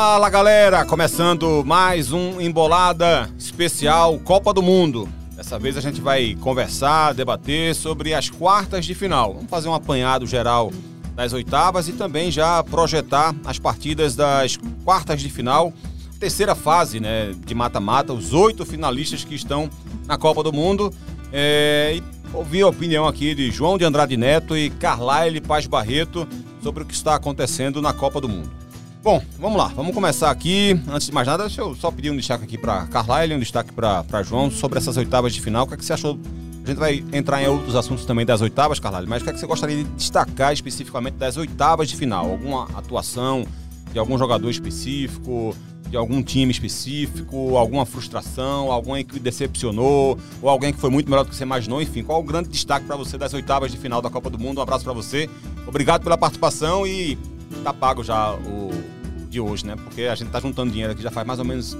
Fala galera, começando mais um Embolada especial Copa do Mundo. Dessa vez a gente vai conversar, debater sobre as quartas de final. Vamos fazer um apanhado geral das oitavas e também já projetar as partidas das quartas de final, terceira fase né, de mata-mata, os oito finalistas que estão na Copa do Mundo. É, e ouvir a opinião aqui de João de Andrade Neto e Carlyle Paz Barreto sobre o que está acontecendo na Copa do Mundo. Bom, vamos lá, vamos começar aqui. Antes de mais nada, deixa eu só pedir um destaque aqui para Carlyle, um destaque para João sobre essas oitavas de final. O que, é que você achou? A gente vai entrar em outros assuntos também das oitavas, Carlyle, mas o que, é que você gostaria de destacar especificamente das oitavas de final? Alguma atuação de algum jogador específico, de algum time específico, alguma frustração, alguém que decepcionou, ou alguém que foi muito melhor do que você imaginou, enfim, qual o grande destaque para você das oitavas de final da Copa do Mundo? Um abraço para você, obrigado pela participação e tá pago já o de hoje, né? Porque a gente tá juntando dinheiro aqui já faz mais ou menos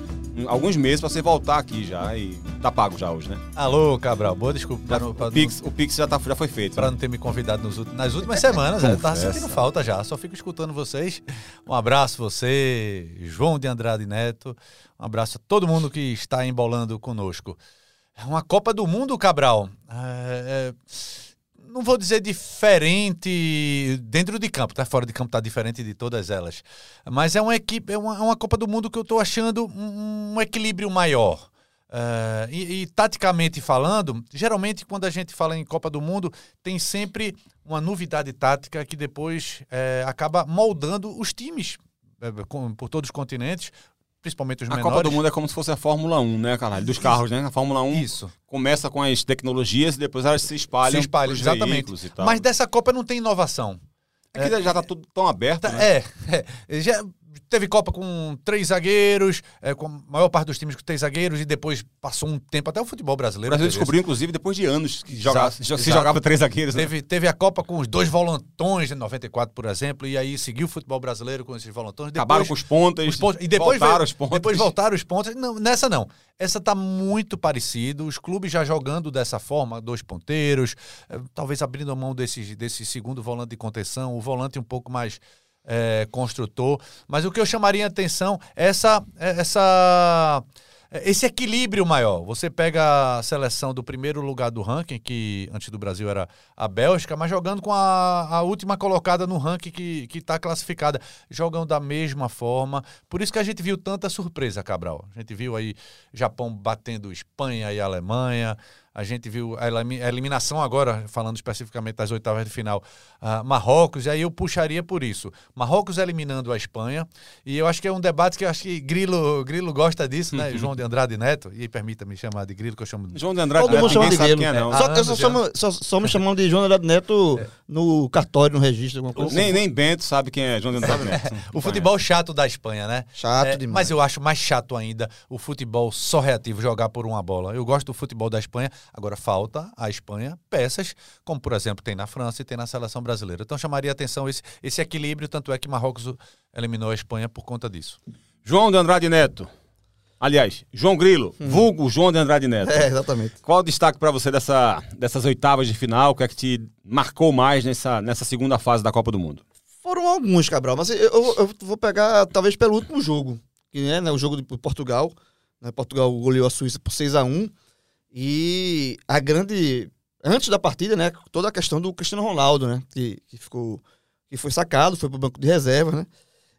alguns meses para você voltar aqui já e tá pago já hoje, né? Alô, Cabral, boa desculpa. Já, pra, pra o, Pix, não, o Pix já, tá, já foi feito. Para né? não ter me convidado nos, nas últimas semanas, eu tava sentindo falta já, só fico escutando vocês. Um abraço você, João de Andrade Neto, um abraço a todo mundo que está embolando conosco. É uma Copa do Mundo, Cabral. É, é não vou dizer diferente dentro de campo, tá? Fora de campo tá diferente de todas elas. Mas é uma equipe, é uma, é uma Copa do Mundo que eu estou achando um, um, equilíbrio maior. Uh, e, e, taticamente falando, geralmente quando a gente fala em Copa do Mundo, tem sempre uma novidade tática que depois é, acaba moldando os times é, por todos os continentes principalmente os a menores. A Copa do Mundo é como se fosse a Fórmula 1, né, caralho? Dos carros, né? A Fórmula 1 Isso. começa com as tecnologias e depois elas se espalham. Se espalham, exatamente. Mas dessa Copa não tem inovação. Aqui é, já está tudo tão aberto. Tá, né? É, é. Já, teve Copa com três zagueiros, é, com a maior parte dos times com três zagueiros, e depois passou um tempo até o futebol brasileiro. O Brasil descobriu, inclusive, depois de anos que jogava, exato, se exato. jogava três zagueiros. Né? Teve, teve a Copa com os dois volantões, em 94, por exemplo, e aí seguiu o futebol brasileiro com esses volantões. Depois, Acabaram com os pontas, os pontas e depois voltaram veio, os pontas. Depois voltaram os pontas. Não, nessa não. Essa tá muito parecido, os clubes já jogando dessa forma, dois ponteiros, eh, talvez abrindo a mão desse, desse segundo volante de contenção, o volante um pouco mais é, construtor. Mas o que eu chamaria a atenção é essa, é essa, é esse equilíbrio maior. Você pega a seleção do primeiro lugar do ranking, que antes do Brasil era a Bélgica, mas jogando com a, a última colocada no ranking que está classificada. Jogam da mesma forma. Por isso que a gente viu tanta surpresa, Cabral. A gente viu aí Japão batendo Espanha e Alemanha. A gente viu a eliminação agora, falando especificamente das oitavas de final, uh, Marrocos, e aí eu puxaria por isso. Marrocos eliminando a Espanha, e eu acho que é um debate que eu acho que Grilo, Grilo gosta disso, né? João de Andrade Neto, e permita-me chamar de Grilo, que eu chamo de... João de Andrade Todo Neto, mundo chama de Grilo. É, não. Só, eu só, chamo, só, só me chamam de João de Andrade Neto é. no cartório, no registro, alguma coisa. Nem, assim. nem Bento sabe quem é João de Andrade Neto. o futebol chato da Espanha, né? Chato é, demais. Mas eu acho mais chato ainda o futebol só reativo, jogar por uma bola. Eu gosto do futebol da Espanha, agora falta a Espanha peças, como por exemplo tem na França e tem na seleção brasileira. Então chamaria atenção esse, esse equilíbrio, tanto é que Marrocos eliminou a Espanha por conta disso. João de Andrade Neto. Aliás, João Grilo, hum. vulgo João de Andrade Neto. É, exatamente. Qual o destaque para você dessa, dessas oitavas de final? O que é que te marcou mais nessa, nessa segunda fase da Copa do Mundo? Foram alguns, Cabral, mas eu, eu, eu vou pegar talvez pelo último jogo, que é né, o jogo de Portugal. Né, Portugal goleou a Suíça por 6 a 1 e a grande. Antes da partida, né? Toda a questão do Cristiano Ronaldo, né? Que, que ficou. Que foi sacado, foi pro banco de reserva, né?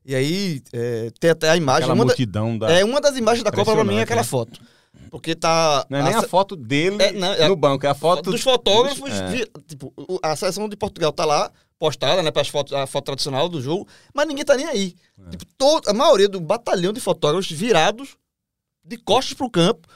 E aí é, tem até a imagem. Aquela uma multidão da, É uma das imagens da Copa pra mim é aquela né? foto. Porque tá. Não é a, nem a foto dele é, não, é no banco, é a foto. Dos fotógrafos. É. tipo, a seleção de Portugal tá lá, postada, né? Para fotos, a foto tradicional do jogo, mas ninguém tá nem aí. É. Tipo, todo, a maioria do batalhão de fotógrafos virados de costas pro campo,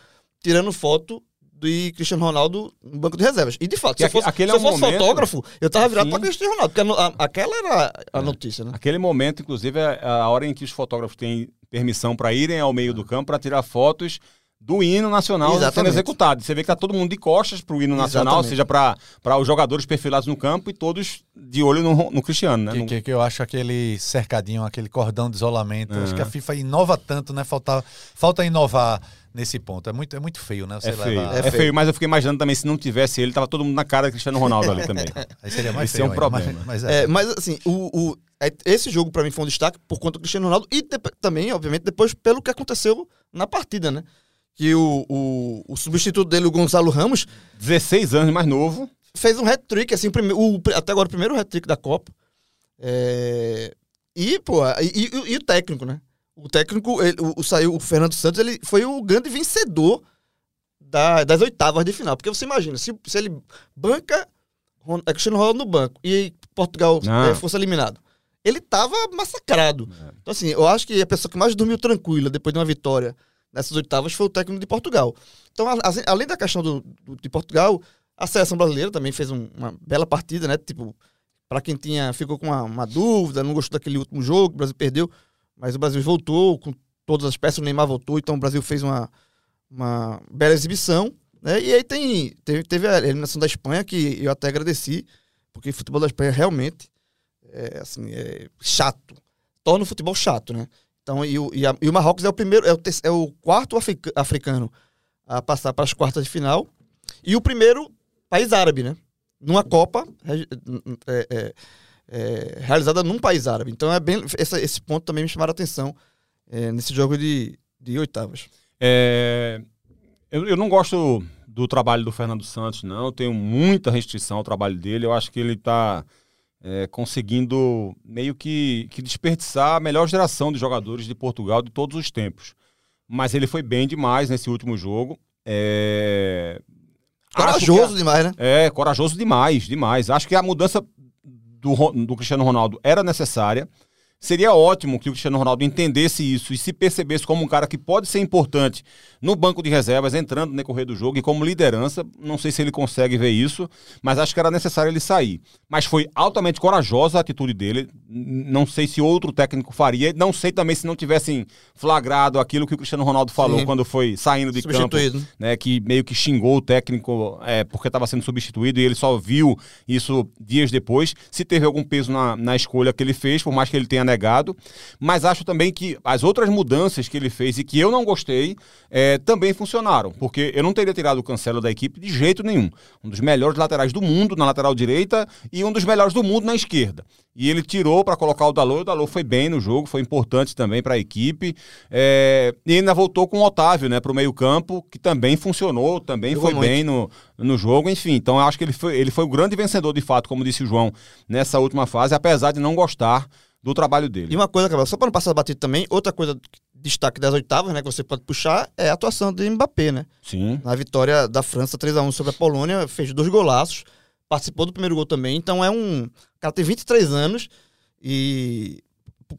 tirando foto de Cristiano Ronaldo no banco de reservas. E de fato, se eu fosse, se eu fosse momento, fotógrafo, eu tava virado para Cristiano Ronaldo, porque a, a, aquela era a é. notícia, né? Aquele momento, inclusive, é a hora em que os fotógrafos têm permissão para irem ao meio do campo para tirar fotos do hino nacional sendo Exatamente. executado. Você vê que tá todo mundo de costas pro hino nacional, Exatamente. seja para os jogadores perfilados no campo e todos de olho no, no Cristiano, né? Que, No- que, que eu acho aquele cercadinho, aquele cordão de isolamento. É. Acho que a FIFA inova tanto, né? Falta, falta inovar nesse ponto. É muito, é muito feio, né? Você É feio, é, É feio. feio. mas eu fiquei imaginando também, se não tivesse ele, tava todo mundo na cara do Cristiano Ronaldo ali também. Aí seria mais Esse feio é um ainda, problema. Mas, mas é. É, mas assim, o, o- é- esse jogo pra mim foi um destaque por conta do Cristiano Ronaldo e também, obviamente, depois pelo que aconteceu na partida, né? Que o, o, o substituto dele, o Gonzalo Ramos, 16 anos mais novo. fez um hat-trick, assim, o- até agora o primeiro hat-trick da Copa. É, e, pô, e, e- e o técnico, né? O técnico, ele- o, o- saiu, o Fernando Santos, ele foi o grande vencedor da- das oitavas de final. Porque você imagina, se, se ele banca é, Cristiano Ronaldo no banco e Portugal Ah. é, fosse eliminado, ele tava massacrado. Então, assim, eu acho que a pessoa que mais dormiu tranquila depois de uma vitória nessas oitavas foi o técnico de Portugal. Então, a- a- além da questão do, do- de Portugal, a seleção brasileira também fez um- uma bela partida, né? Tipo, para quem tinha ficou com uma, uma dúvida, não gostou daquele último jogo, o Brasil perdeu, mas o Brasil voltou com todas as peças, o Neymar voltou, então o Brasil fez uma, uma bela exibição, né? E aí tem teve, teve a eliminação da Espanha que eu até agradeci, porque o futebol da Espanha realmente é assim, é chato. Torna o futebol chato, né? Então, e o, e a- e o Marrocos é o primeiro, é o, é o quarto africa- africano a passar para as quartas de final e o primeiro país árabe, né? Numa Copa é, é, é, realizada num país árabe. Então, é bem, esse, esse ponto também me chamaram a atenção é, nesse jogo de, de oitavas. É, eu, eu não gosto do trabalho do Fernando Santos, não. Eu tenho muita restrição ao trabalho dele. Eu acho que ele está conseguindo meio que, que desperdiçar a melhor geração de jogadores de Portugal de todos os tempos. Mas ele foi bem demais nesse último jogo. É, que Corajoso demais, né? É, corajoso demais, demais. Acho que a mudança do, do Cristiano Ronaldo era necessária. Seria ótimo que o Cristiano Ronaldo entendesse isso e se percebesse como um cara que pode ser importante no banco de reservas, entrando no decorrer do jogo e como liderança. Não sei se ele consegue ver isso, mas acho que era necessário ele sair. Mas foi altamente corajosa a atitude dele. Não sei se outro técnico faria. Não sei também se não tivessem flagrado aquilo que o Cristiano Ronaldo falou Sim. quando foi saindo de campo né? né, que meio que xingou o técnico é, porque estava sendo substituído e ele só viu isso dias depois. Se teve algum peso na, na escolha que ele fez, por mais que ele tenha Mas acho também que as outras mudanças que ele fez e que eu não gostei é, também funcionaram, porque eu não teria tirado o Cancelo da equipe de jeito nenhum. Um dos melhores laterais do mundo na lateral direita e um dos melhores do mundo na esquerda. E ele tirou para colocar o Dalot. O Dalot foi bem no jogo, foi importante também para a equipe. É, e ainda voltou com o Otávio né, para o meio-campo, que também funcionou, também Jogou foi muito. bem no, no jogo. Enfim, então eu acho que ele foi, ele foi o grande vencedor, de fato, como disse o João, nessa última fase, apesar de não gostar do trabalho E dele. uma coisa, Cabral, só para não passar batido também, outra coisa, destaque das oitavas, né, que você pode puxar, é a atuação de Mbappé, né? Sim. Na vitória da França 3 a 1 sobre a Polônia, fez dois golaços, participou do primeiro gol também, então é um... O cara tem 23 anos e,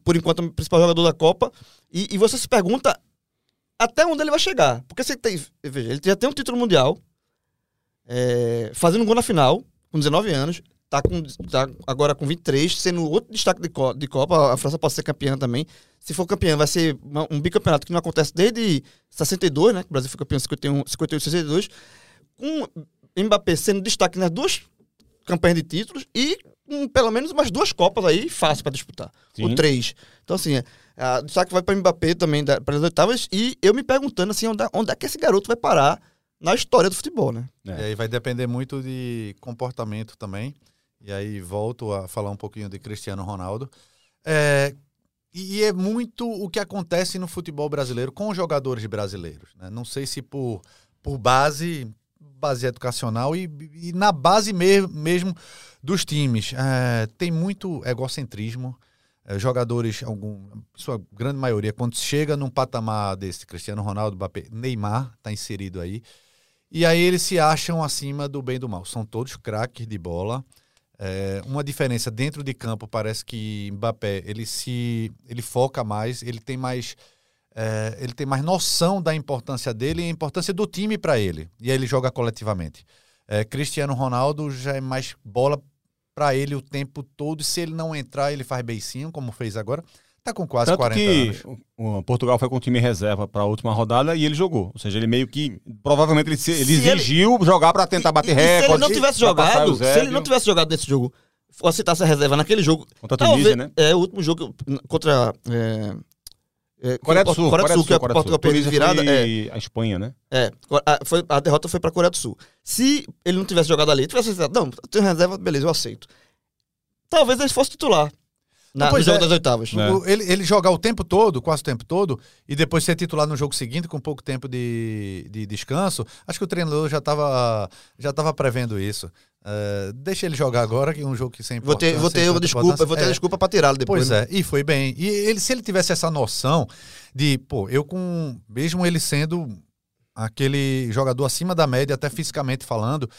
por enquanto, é o principal jogador da Copa, e, e você se pergunta até onde ele vai chegar. Porque você tem... Veja, ele já tem um título mundial, é, fazendo um gol na final, com 19 anos, tá, com, tá agora com 23, sendo outro destaque de, co- de Copa. A França pode ser campeã também. Se for campeã, vai ser uma- um bicampeonato que não acontece desde 62, né? que O Brasil foi campeão em 51, 58 e 62. Com Mbappé sendo destaque nas duas campanhas de títulos e com pelo menos umas duas Copas aí fácil para disputar. Sim. Ou três. Então, assim, é, a, o destaque vai para Mbappé também para as oitavas. E eu me perguntando assim, onde, é- onde é que esse garoto vai parar na história do futebol, né? E aí vai depender muito de comportamento também. E aí volto a falar um pouquinho de Cristiano Ronaldo. É, e é muito o que acontece no futebol brasileiro com os jogadores brasileiros. né? Não sei se por, por base, base educacional e, e na base me- mesmo dos times. É, tem muito egocentrismo. É, jogadores, algum, sua grande maioria, quando chega num patamar desse, Cristiano Ronaldo, Neymar está inserido aí. E aí eles se acham acima do bem e do mal. São todos craques de bola. É, uma diferença dentro de campo parece que Mbappé ele se ele foca mais, ele tem mais é, ele tem mais noção da importância dele e a importância do time para ele. E aí ele joga coletivamente. É, Cristiano Ronaldo já é mais bola para ele o tempo todo. E se ele não entrar, ele faz beicinho, como fez agora. Tá com quase Tanto 40 que anos. Portugal foi com o time reserva para a última rodada e ele jogou. Ou seja, ele meio que. Provavelmente ele, se- ele Se ele- exigiu jogar para tentar bater E- e Se ele recorde. não tivesse jogado, se ele não tivesse jogado nesse jogo, fosse aceitasse a reserva naquele jogo. Contra a Tunísia, né? É, o último jogo contra. É, é, Coreia do Sul. Coreia do Sul, que é Coreia do Sul. Portugal perdeu de virada. É, foi a Espanha, né? é, a, foi, a derrota foi pra Coreia do Sul. Se ele não tivesse jogado ali, tivesse aceitado, não, eu tenho reserva, beleza, eu aceito. Talvez ele fosse titular na, no Pois jogo é. das oitavas. É. Ele, ele jogar o tempo todo, quase o tempo todo, e depois ser titular no jogo seguinte com pouco tempo de, de descanso, acho que o treinador já estava já tava prevendo isso. É, deixa ele jogar agora, que é um jogo que sem Vou ter, vou ter uma desculpa, vou ter É. desculpa pra tirá-lo depois. Pois né? é, e foi bem. E ele, se ele tivesse essa noção de, pô, eu com. Mesmo ele sendo aquele jogador acima da média, até fisicamente falando,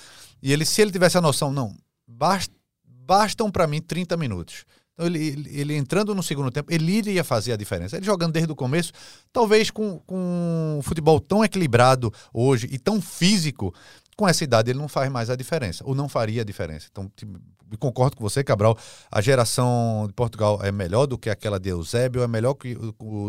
e ele, se ele tivesse a noção, não, bast, bastam para mim 30 minutos. Então, ele, ele, ele entrando no segundo tempo, ele iria fazer a diferença. Ele jogando desde o começo, talvez com, com um futebol tão equilibrado hoje e tão físico, com essa idade ele não faz mais a diferença, ou não faria a diferença. Então, te- eu concordo com você, Cabral. A geração de Portugal é melhor do que aquela de Eusébio, é melhor que,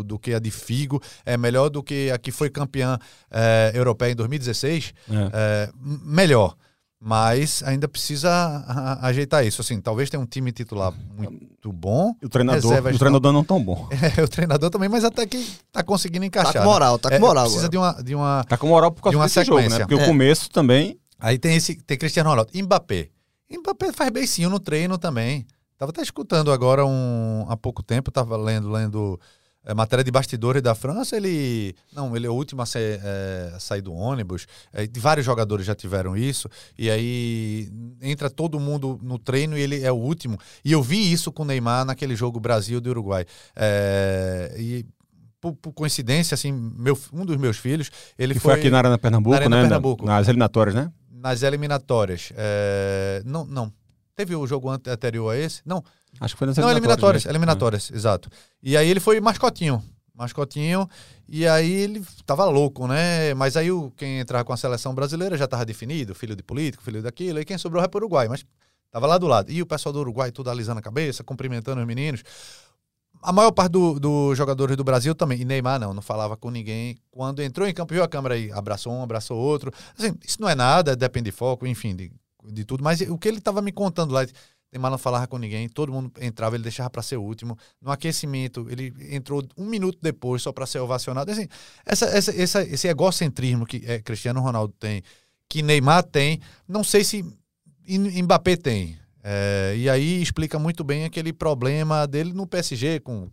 do que a de Figo, é melhor do que a que foi campeã eh, europeia em 2016. É. É, melhor. Mas ainda precisa a- a- ajeitar isso. Assim, talvez tenha um time titular muito bom. E o treinador, Reservas o treinador não tão bom. É, o treinador também, mas até que tá conseguindo Tá encaixar. com moral, tá né? com moral. Precisa agora. de uma, de uma. Tá com moral por causa De uma desse jogo, né? sequência. Porque É. o começo também. Aí tem esse. Tem Cristiano Ronaldo. Mbappé. Mbappé faz beicinho no treino também. Tava até escutando agora um, há pouco tempo, tava lendo, lendo é, matéria de bastidores da França. Ele. Não, ele é o último a, ser, é, a sair do ônibus. É, vários jogadores já tiveram isso. E aí entra todo mundo no treino e ele é o último. E eu vi isso com o Neymar naquele jogo Brasil e Uruguai. É, e por, por coincidência, assim, meu, um dos meus filhos, ele Que foi, aqui na Arena Pernambuco, na Arena né? Pernambuco. Nas eliminatórias, né? nas eliminatórias. É, não, não. Teve o jogo ante- anterior a esse? Não. Acho que foi nas Não, eliminatórias. né? Eliminatórias, exato. E aí ele foi mascotinho. Mascotinho. E aí ele tava louco, né? Mas aí o, quem entrava com a seleção brasileira já tava definido, filho de político, filho daquilo. E quem sobrou é pro Uruguai, mas tava lá do lado. E o pessoal do Uruguai tudo alisando a cabeça, cumprimentando os meninos. A maior parte dos do jogadores do Brasil também. E Neymar não, não falava com ninguém. Quando entrou em campo, viu a câmera aí, abraçou um, abraçou outro. Assim, isso não é nada, depende de foco, enfim, de, de tudo. Mas o que ele estava me contando lá, Neymar não falava com ninguém, todo mundo entrava, ele deixava para ser o último. No aquecimento, ele entrou um minuto depois só para ser ovacionado. Assim, essa, essa, essa, esse egocentrismo que é, Cristiano Ronaldo tem, que Neymar tem, não sei se Mbappé tem. É, e aí explica muito bem aquele problema dele no PSG com,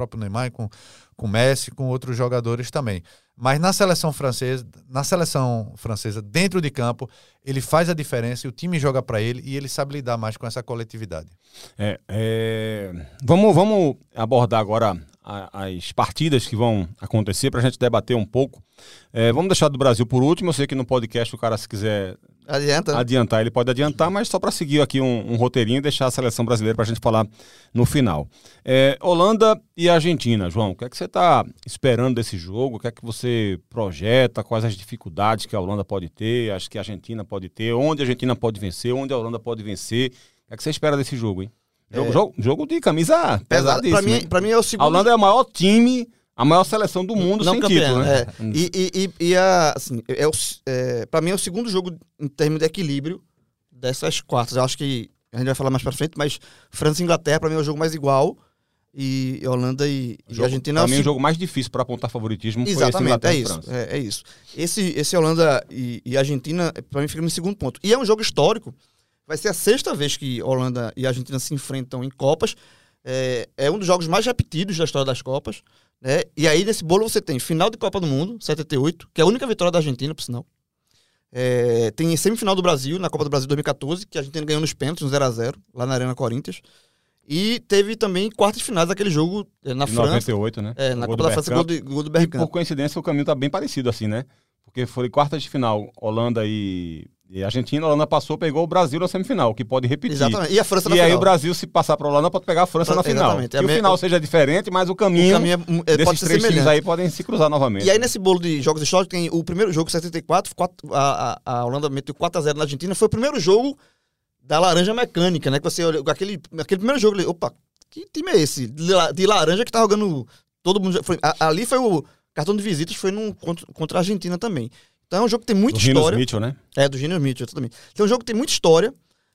próprio Neymar, com com Messi, com outros jogadores também. Mas na seleção francesa, na seleção francesa, dentro de campo, ele faz a diferença e o time joga para ele e ele sabe lidar mais com essa coletividade. É, é, Vamos, vamos abordar agora a- as partidas que vão acontecer para a gente debater um pouco. É, vamos deixar do Brasil por último. Eu sei que no podcast o cara, se quiser Adianta. né? adiantar, ele pode adiantar, mas só para seguir aqui um, um roteirinho e deixar a seleção brasileira para a gente falar no final. É, Holanda e Argentina, João, o que é que você está esperando desse jogo? O que é que você projeta? Quais as dificuldades que a Holanda pode ter? Acho que a Argentina pode ter? Onde a Argentina pode vencer? Onde a Holanda pode vencer? O que é que você espera desse jogo, hein? Jogo, É. jogo, jogo de camisa pesadíssima. Pra mim, pra mim é o A segundo. Holanda é o maior time, a maior seleção do mundo não sem título, né? é. E, e, e, e a, assim, é o, é, pra mim é o segundo jogo em termos de equilíbrio dessas quartas. Eu acho que a gente vai falar mais pra frente, mas França e Inglaterra, pra mim, é o jogo mais igual. E Holanda e, e Jogo- Argentina é pra o mim, o seg- jogo mais difícil para apontar favoritismo foi esse Exatamente, Inglaterra é e isso, França. é, é isso. Esse, esse Holanda e, e Argentina, pra mim, fica no segundo ponto. E é um jogo histórico. Vai ser a sexta vez que Holanda e Argentina se enfrentam em Copas. É, é um dos jogos mais repetidos da história das Copas. Né? E aí, nesse bolo, você tem final de Copa do Mundo, 78, que é a única vitória da Argentina, por sinal. É, tem semifinal do Brasil, na Copa do Brasil 2014, que a Argentina ganhou nos pênaltis, no 0x0, lá na Arena Corinthians. E teve também quartas de finais daquele jogo é, na De França. 98, né? É, na Copa do da França, gol, de, gol do E Bergkamp. por coincidência o caminho tá bem parecido assim, né? Porque foi quartas de final, Holanda e, e Argentina, a Holanda passou, pegou o Brasil na semifinal, que pode repetir. Exatamente. E a França na E aí final. o Brasil, se passar para a Holanda, pode pegar a França na final. Exatamente. É Que a o final seja diferente, mas o caminho, O caminho é- é- desses pode ser três times aí podem se cruzar novamente. E aí, nesse bolo de jogos históricos, tem o primeiro jogo, 74, quatro- a, a, a Holanda meteu 4x0 na Argentina. Foi o primeiro jogo da laranja mecânica, né? Que você olha, aquele, aquele primeiro jogo, opa, que time é esse? De, la- de laranja que tá jogando. Todo mundo. Foi, a- ali foi o cartão de visitas, foi num, contra, contra a Argentina também. Então é um jogo que tem muita Do história. Mitchell, né? É, do Gênio Mitchell, também. Então é um jogo que tem muita história.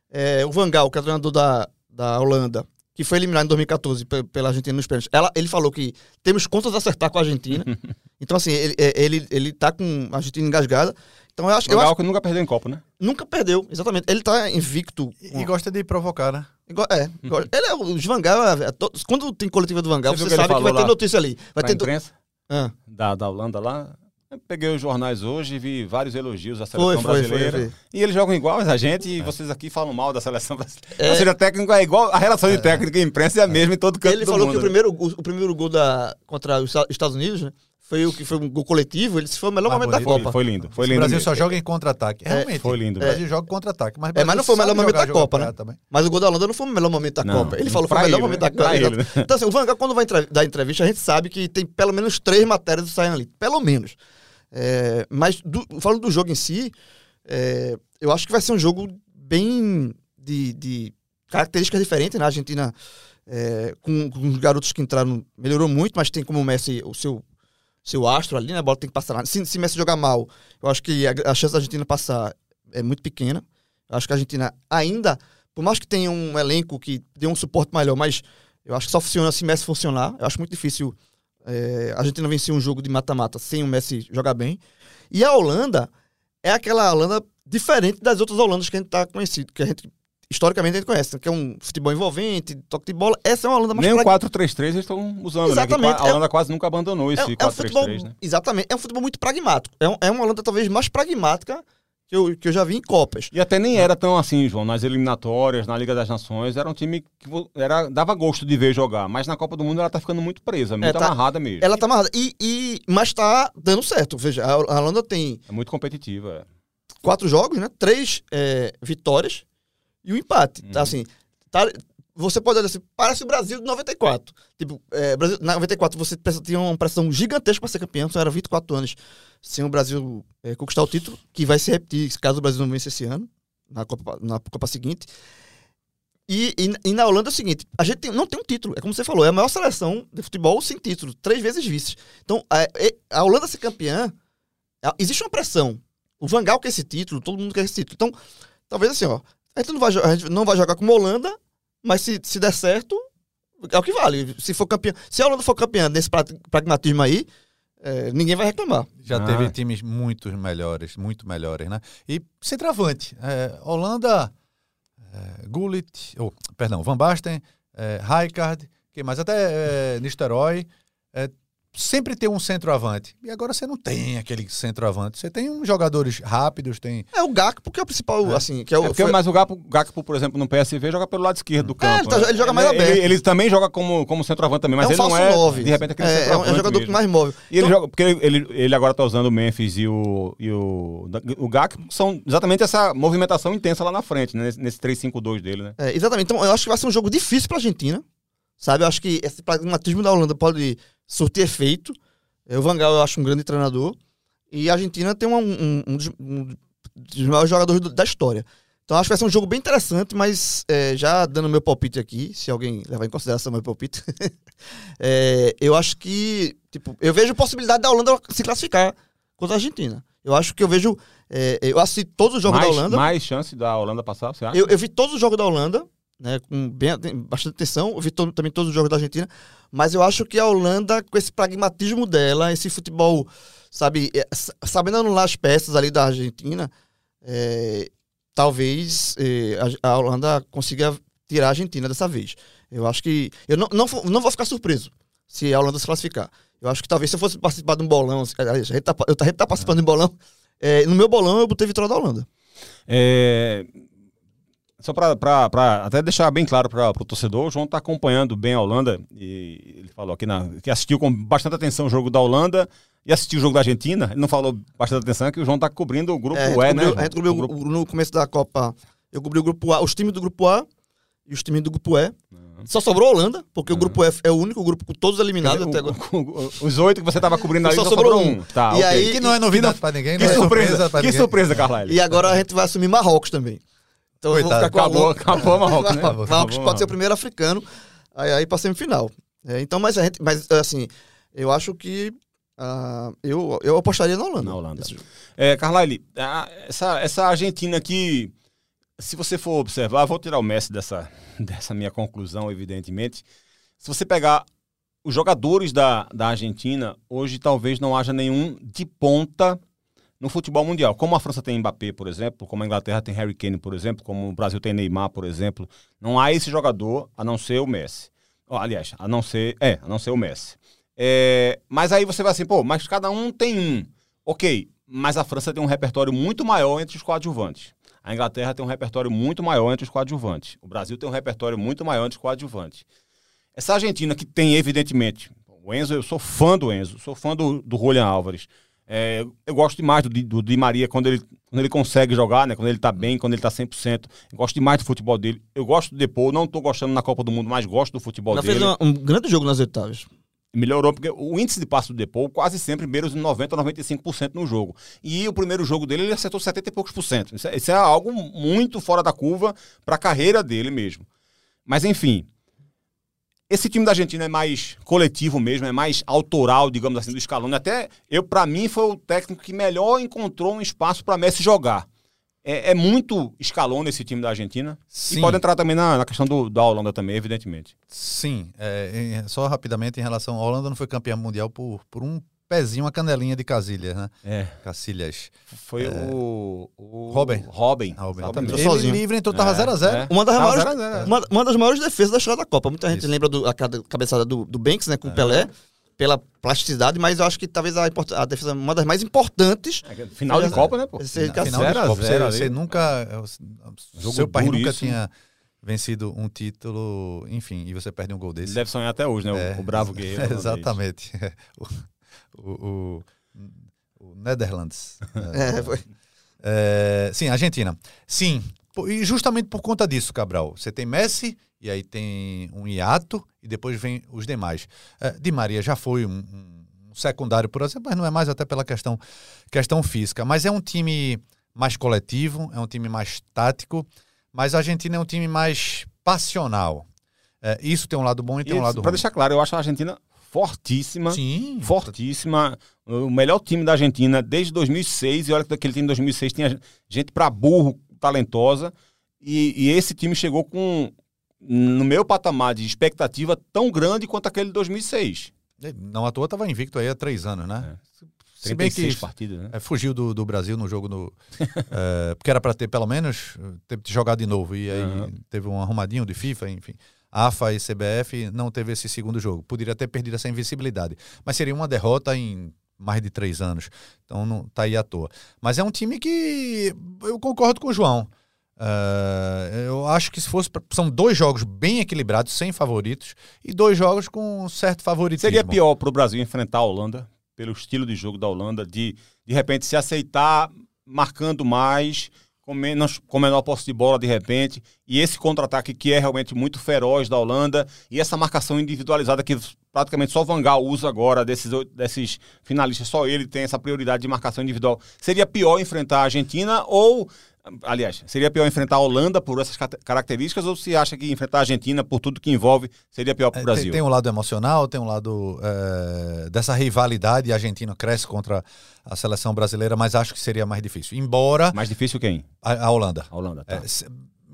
É, o Van Gaal, que é o treinador da, da Holanda, que foi eliminado em 2014 pe- pela Argentina nos pênaltis, ela, ele falou que temos contas a acertar com a Argentina. então, assim, ele, é, ele, ele tá com a Argentina engasgada. Então, eu acho, eu Legal acho que nunca perdeu em Copa, né? que nunca perdeu, exatamente. Ele tá invicto. E, e gosta de provocar, né? É, ele é o Van Gaal, é, to- quando tem coletiva do Van Gaal, Você você, que sabe que vai ter notícia ali. Vai Pra ter do- imprensa Ah, da, da Holanda lá. Eu peguei os jornais hoje e vi vários elogios à seleção foi, foi, brasileira. foi. E eles jogam igual a gente e vocês aqui falam mal da seleção brasileira. É. Ou seja, técnico é igual, a relação de técnico e imprensa é a mesma em todo canto Ele do falou mundo, que o primeiro, o, o primeiro gol da, contra os Estados Unidos né, foi o que foi um gol coletivo. Ele foi o melhor Mais momento da. Copa. Foi lindo, foi o lindo. Brasil mesmo. só joga em contra-ataque. Realmente. foi lindo, O Brasil joga contra-ataque. Mas, o É, mas Brasil não foi o melhor momento jogar da Copa, né? também. Mas o gol da Holanda não foi o melhor momento da Não, Copa. Ele falou que foi o melhor ele, momento né? da Copa. Ele? Então, assim, o Van Gaal, quando vai dar entrevista, a gente sabe que tem pelo menos três matérias saindo ali. Pelo menos. É, mas, do- falando do jogo em si, é, eu acho que vai ser um jogo bem de, de características diferentes, né? A Argentina, é, com, com os garotos que entraram, melhorou muito, mas tem como o Messi o seu, seu astro ali, né? A bola tem que passar lá. Se, se Messi jogar mal, eu acho que a, a chance da Argentina passar é muito pequena. Eu acho que a Argentina ainda, por mais que tenha um elenco que dê um suporte melhor, mas eu acho que só funciona se Messi funcionar. Eu acho muito difícil é, a Argentina vencer um jogo de mata-mata sem o Messi jogar bem. E a Holanda é aquela Holanda diferente das outras Holandas que a gente tá conhecido, que a gente historicamente a gente conhece, que é um futebol envolvente, toque de bola. Essa é uma Holanda mais Nem o pragmática. 4-3-3 eles estão usando, Exatamente, né? Que a Holanda quase nunca abandonou esse É, é um futebol, 4-3-3, né? exatamente, é um futebol muito pragmático. É, um- é uma Holanda talvez mais pragmática que eu, que eu já vi em Copas. E até nem era tão assim, João. Nas eliminatórias, na Liga das Nações, era um time que era, dava gosto de ver jogar. Mas na Copa do Mundo ela tá ficando muito presa, muito tá- amarrada mesmo. Ela tá amarrada. E, e, mas tá dando certo. Veja, a a Holanda tem É muito competitiva. é. quatro jogos, né? Três é, vitórias e um empate. Uhum. Tá, assim, tá- você pode olhar assim, parece o Brasil de 94. Tipo, é, Brasil, na 94 você tinha uma pressão gigantesca para ser campeão, só era 24 anos sem o Brasil é, conquistar o título, que vai se repetir caso o Brasil não vença esse ano, na Copa, na Copa seguinte. E, e, e na Holanda é o seguinte: a gente tem- não tem um título, é como você falou, é a maior seleção de futebol sem título, três vezes vice. Então, a, a Holanda ser campeã, a- existe uma pressão. O Van Gaal quer esse título, todo mundo quer esse título. Então, talvez assim, ó, a gente não vai, a gente não vai jogar como Holanda, mas se, se der certo, é o que vale. Se for campeão, se a Holanda for campeã nesse pra- pragmatismo aí, é, ninguém vai reclamar. Já Ah. teve times muito melhores, muito melhores, né? E centroavante, é, Holanda, é, Gullit, oh, perdão, Van Basten, é, Rijkaard, quem mais? Até é, Nistelrooy, é, sempre tem um centroavante. E agora você não tem aquele centroavante. Você tem uns jogadores rápidos, tem... É o Gakpo, que é o principal, assim, que é o... É porque, foi- mas o Gakpo, Gakpo, por exemplo, no PSV joga pelo lado esquerdo do campo. ele tá- né? ele joga mais ele, aberto. ele, ele também joga como, como centroavante também, mas é um ele não é, nove. de repente, aquele é, é um, é um jogador mesmo. mais móvel. E ele Então- joga, porque ele, ele, ele agora tá usando o Memphis e o, e o, o Gakpo, são exatamente essa movimentação intensa lá na frente, né? nesse, nesse 3-5-2 dele, né? É, exatamente. Então, eu acho que vai ser um jogo difícil pra Argentina. Sabe? Eu acho que esse pragmatismo da Holanda pode surtir efeito. É, O Van Gaal eu acho um grande treinador. E a Argentina tem um, um- um dos, um dos maiores jogadores do- da história. Então, acho que vai ser um jogo bem interessante, mas é, já dando meu palpite aqui, se alguém levar em consideração meu palpite, é, eu acho que, tipo, eu vejo possibilidade da Holanda se classificar contra a Argentina. Eu acho que eu vejo, é, eu assisti todos os jogos mais, da Holanda. mais chance da Holanda passar, você acha? Eu, eu vi todos os jogos da Holanda, né, com bem, bastante atenção. Eu vi to- também todos os jogos da Argentina. Mas eu acho que a Holanda, com esse pragmatismo dela, esse futebol, sabe, é, sa- sabendo anular as peças ali da Argentina, é, talvez é, a, a Holanda consiga tirar a Argentina dessa vez. Eu acho que. Eu não, não, não vou ficar surpreso se a Holanda se classificar. Eu acho que talvez se eu fosse participar de um bolão, a gente tá, eu, a gente tá participando de um bolão. é, no meu bolão eu botei vitória da Holanda. É, Só para até deixar bem claro para o torcedor, o João está acompanhando bem a Holanda e ele falou aqui na, que assistiu com bastante atenção o jogo da Holanda e assistiu o jogo da Argentina. Ele não falou bastante atenção, é que o João está cobrindo o grupo É, a gente E, né? João? A gente cobriu O grupo- o- no começo da Copa. Eu cobri o grupo A, os times do grupo A e os times do grupo E. Só sobrou a Holanda, porque o grupo F é o único grupo com todos eliminados Quer até dizer, agora. o- o- Os oito que você estava cobrindo ali Só só, sobrou sobrou um. um. Tá, E ok. aí- Que não é novidade pra ninguém, Que não é surpresa, pra que ninguém. surpresa, Carlyle. E agora a gente vai assumir Marrocos também. Então Coitado, Acabou, acabou Marrocos, né? Marrocos Acabou pode ser o primeiro africano Aí, aí pra semifinal. É, então, mas a gente. Mas assim, eu acho que. ah, eu, eu apostaria na Holanda. Na Holanda. É, Carlyle, essa, essa Argentina aqui, se você for observar, vou tirar o Messi dessa, dessa minha conclusão, evidentemente. Se você pegar os jogadores da, da Argentina, hoje talvez não haja nenhum de ponta no futebol mundial. Como a França tem Mbappé, por exemplo, como a Inglaterra tem Harry Kane, por exemplo, como o Brasil tem Neymar, por exemplo, não há esse jogador a não ser o Messi. Ó, aliás, a não ser, é, a não ser o Messi. É, mas aí você vai assim, pô, mas cada um tem um. Ok, mas a França tem um repertório muito maior entre os coadjuvantes. A Inglaterra tem um repertório muito maior entre os coadjuvantes. O Brasil tem um repertório muito maior entre os coadjuvantes. Essa Argentina que tem, evidentemente, o Enzo, eu sou fã do Enzo, sou fã do, do Julian Álvares. É, eu gosto demais do, Di- do Di Maria quando ele, quando ele consegue jogar, né? quando ele tá bem, quando ele tá 100%. Eu gosto demais do futebol dele. Eu gosto do Depô, não tô gostando na Copa do Mundo, mas gosto do futebol Ela dele. fez uma- um grande jogo nas oitavas. Melhorou, porque o índice de passo do Depô quase sempre beira os 90% a 95% no jogo. E o primeiro jogo dele ele acertou 70 e poucos por cento. Isso é, isso é algo muito fora da curva para a carreira dele mesmo. Mas enfim, esse time da Argentina é mais coletivo mesmo, é mais autoral, digamos assim, do Scaloni. Até eu, para mim, foi o técnico que melhor encontrou um espaço para Messi jogar. É, é muito Scaloni esse time da Argentina. Sim. E pode entrar também na, na questão do, da Holanda também, evidentemente. Sim, é, em- só rapidamente em relação. A Holanda não foi campeã mundial por, por um pezinho, uma canelinha de Casilhas, né? É. Cacilhas. Foi o, o. Robin. Robin. Robin. Exatamente. Entrou Ele sozinho. livre, então tava É, 0x0. é. Uma das, Tava maiores, 0 a 0, é. uma, uma das maiores defesas da história da Copa. Muita gente Isso. lembra do, a cada- cabeçada do, do Banks, né, com o Pelé, pela plasticidade, mas eu acho que talvez a, a defesa, uma das mais importantes. É, Final de Zero a Copa, né, pô? Na cara- final de zero a Copa, zero você, ali. você nunca. Jogo seu país nunca duríssimo. tinha vencido um título, enfim, e você perde um gol Ele desse. deve sonhar até hoje, né? o- É, o, Bravo Guerreiro. Exatamente. o, o, o Netherlands. É, foi. É, sim, Argentina. Sim, e justamente por conta disso, Cabral. Você tem Messi, e aí tem um hiato, e depois vem os demais. É, Di Maria já foi um, um- secundário, por exemplo, mas não é mais até pela questão, questão física. Mas é um time mais coletivo, é um time mais tático, mas a Argentina é um time mais passional. É, isso tem um lado bom e tem um lado Para ruim. deixar claro, eu acho a Argentina fortíssima. Sim, Fortíssima. O melhor time da Argentina desde 2006. E olha que daquele time de 2006 tinha gente pra burro, talentosa. E, e esse time chegou com, no meu patamar de expectativa, tão grande quanto aquele de 2006. Não à toa estava invicto aí há três anos, né? Se bem que 36 partidas, né? É, fugiu do, do Brasil no jogo no. é, porque era para ter pelo menos ter jogado de novo. E aí Aham. teve um arrumadinho de FIFA, enfim. AFA e CBF não teve esse segundo jogo. Poderia ter perdido essa invencibilidade. Mas seria uma derrota em mais de três anos. Então não tá aí à toa. Mas é um time que eu concordo com o João. É, eu acho que se fosse. pra- são dois jogos bem equilibrados, sem favoritos, e dois jogos com certo favoritismo. Seria pior para o Brasil enfrentar a Holanda, pelo estilo de jogo da Holanda, de de repente se aceitar marcando mais, com, menos, com menor posse de bola de repente, e esse contra-ataque que é realmente muito feroz da Holanda, e essa marcação individualizada que praticamente só Van Gaal usa agora, desses, desses finalistas, só ele tem essa prioridade de marcação individual. Seria pior enfrentar a Argentina ou. Aliás, seria pior enfrentar a Holanda por essas características ou se acha que enfrentar a Argentina por tudo que envolve seria pior para É, o tem- Brasil? Tem, um lado emocional, tem um lado é, dessa rivalidade. A Argentina cresce contra a seleção brasileira, mas acho que seria mais difícil. Embora Mais difícil quem? a, a Holanda. A Holanda, tá. É, se-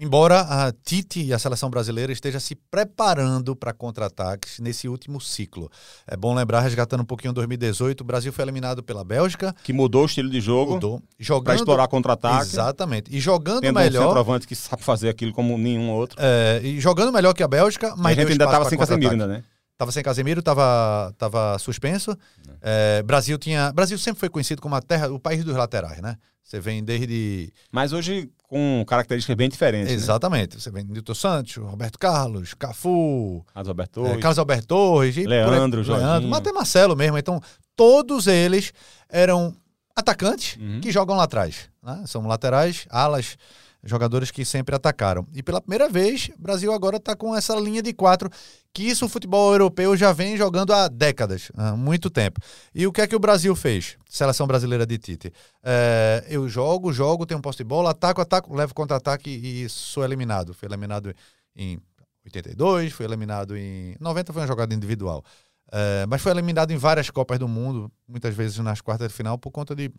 embora a Tite e a seleção brasileira esteja se preparando para contra-ataques nesse último ciclo. É bom lembrar, resgatando um pouquinho 2018, o Brasil foi eliminado pela Bélgica, que mudou o estilo de jogo mudou, para jogando explorar contra-ataque. Exatamente. E jogando Tendo um melhor, centroavante que sabe fazer aquilo como nenhum outro. é, e jogando melhor que a Bélgica, mas a gente ainda estava sem Casemiro ainda, né? Tava sem Casemiro, tava, tava suspenso. É, Brasil tinha. Brasil sempre foi conhecido como a terra, o país dos laterais, né? Você vem desde. Mas hoje com características bem diferentes. Né? Exatamente. Você vem de Nilton Santos, Roberto Carlos, Cafu, Carlos Alberto. é, Carlos Alberto Torres, Leandro, por Jorginho. mas até Marcelo mesmo. Então, todos eles eram atacantes Uhum. que jogam lá atrás. né? São laterais, alas, jogadores que sempre atacaram. E pela primeira vez, o Brasil agora está com essa linha de quatro, que isso o futebol europeu já vem jogando há décadas, há muito tempo. E o que é que o Brasil fez? Seleção brasileira de Tite. É, eu jogo, jogo, tenho um posse de bola, ataco, ataco, levo contra-ataque e sou eliminado. Fui eliminado em 82, foi eliminado em 90 foi uma jogada individual. É, mas foi eliminado em várias Copas do Mundo, muitas vezes nas quartas de final, por conta de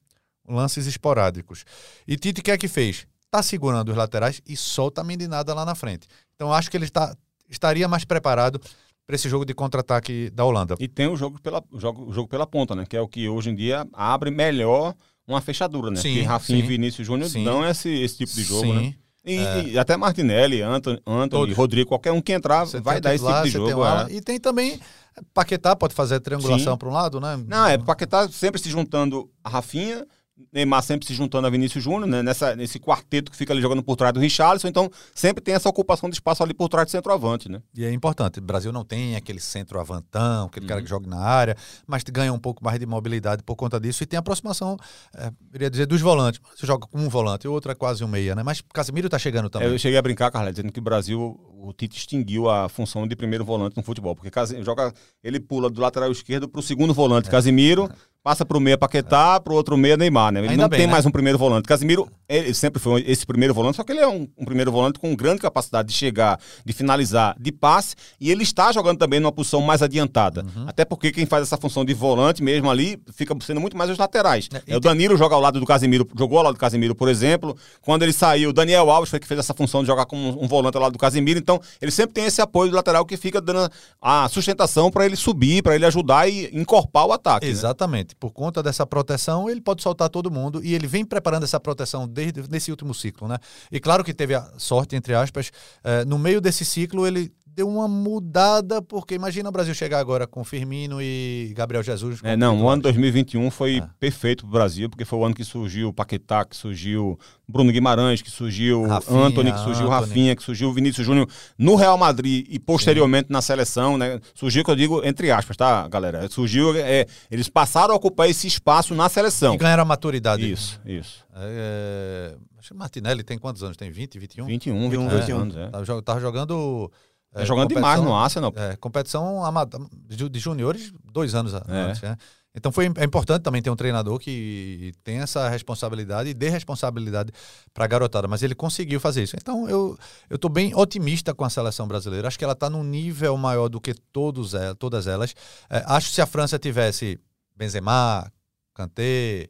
lances esporádicos. E Tite, o que é que fez? Está segurando os laterais e solta a meninada lá na frente. Então acho que ele está, estaria mais preparado para esse jogo de contra-ataque da Holanda. E tem o jogo, pela, o jogo, o jogo pela ponta, né? Que é o que hoje em dia abre melhor uma fechadura, né? Sim, Porque Rafinha sim. e Vinícius Júnior Sim. dão esse, esse tipo de jogo, Sim. né? E, É. e até Martinelli, Anthony, Anthony Todos. Rodrigo, qualquer um que entrar Você vai tem dar esse tipo de tem jogo. o é. E tem também Paquetá, pode fazer triangulação para um lado, né? Não, é Paquetá sempre se juntando a Rafinha, Neymar sempre se juntando a Vinícius Júnior, né? Nessa, nesse quarteto que fica ali jogando por trás do Richarlison, então sempre tem essa ocupação de espaço ali por trás do centroavante, né? E é importante. O Brasil não tem aquele centroavantão, aquele Uhum. cara que joga na área, mas ganha um pouco mais de mobilidade por conta disso. E tem aproximação, é, iria dizer, dos volantes. Você joga com um volante, o outro é quase um meia, né? Mas Casemiro tá chegando também. Eu cheguei a brincar, Carla, dizendo que o Brasil, o Tite extinguiu a função de primeiro volante no futebol, porque joga, ele pula do lateral esquerdo para o segundo volante, Casimiro, passa para o meia Paquetá, para o outro meia Neymar, né? Ele Ainda não bem, tem né? mais um primeiro volante. Casimiro, ele sempre foi esse primeiro volante, só que ele é um, um primeiro volante com grande capacidade de chegar, de finalizar, de passe, e ele está jogando também numa posição mais adiantada. Uhum. Até porque quem faz essa função de volante mesmo ali, fica sendo muito mais os laterais. É, É, o Danilo joga ao lado do Casimiro, jogou ao lado do Casimiro, por exemplo. Quando ele saiu, o Daniel Alves foi que fez essa função de jogar como um volante ao lado do Casimiro. Então, ele sempre tem esse apoio do lateral que fica dando a sustentação para ele subir, para ele ajudar e encorpar o ataque. né? Exatamente. Por conta dessa proteção, ele pode soltar todo mundo e ele vem preparando essa proteção desde nesse último ciclo, né? E claro que teve a sorte, entre aspas, eh, no meio desse ciclo ele deu uma mudada, porque imagina o Brasil chegar agora com Firmino e Gabriel Jesus. É, não, o ano 2021 foi Ah. perfeito pro Brasil, porque foi o ano que surgiu o Paquetá, que surgiu Bruno Guimarães, que surgiu Rafinha, Anthony, que surgiu Anthony. Rafinha, que surgiu Vinícius Júnior no Real Madrid e posteriormente na seleção, né? Surgiu, que eu digo, entre aspas, tá, galera? Surgiu, é, eles passaram a ocupar esse espaço na seleção. E ganharam a maturidade. Isso, isso. É, acho que o Martinelli tem quantos anos? Tem 20, 21? 21, 22 21. anos, é. Tava jogando. Tá jogando demais no Arsenal. É, competição de juniores dois anos É. antes, né? Então foi, é importante também ter um treinador que tem essa responsabilidade e dê responsabilidade para a garotada, mas ele conseguiu fazer isso. Então eu eu estou bem otimista com a seleção brasileira. Acho que ela está num nível maior do que todos, todas elas. É, acho que se a França tivesse Benzema, Kanté,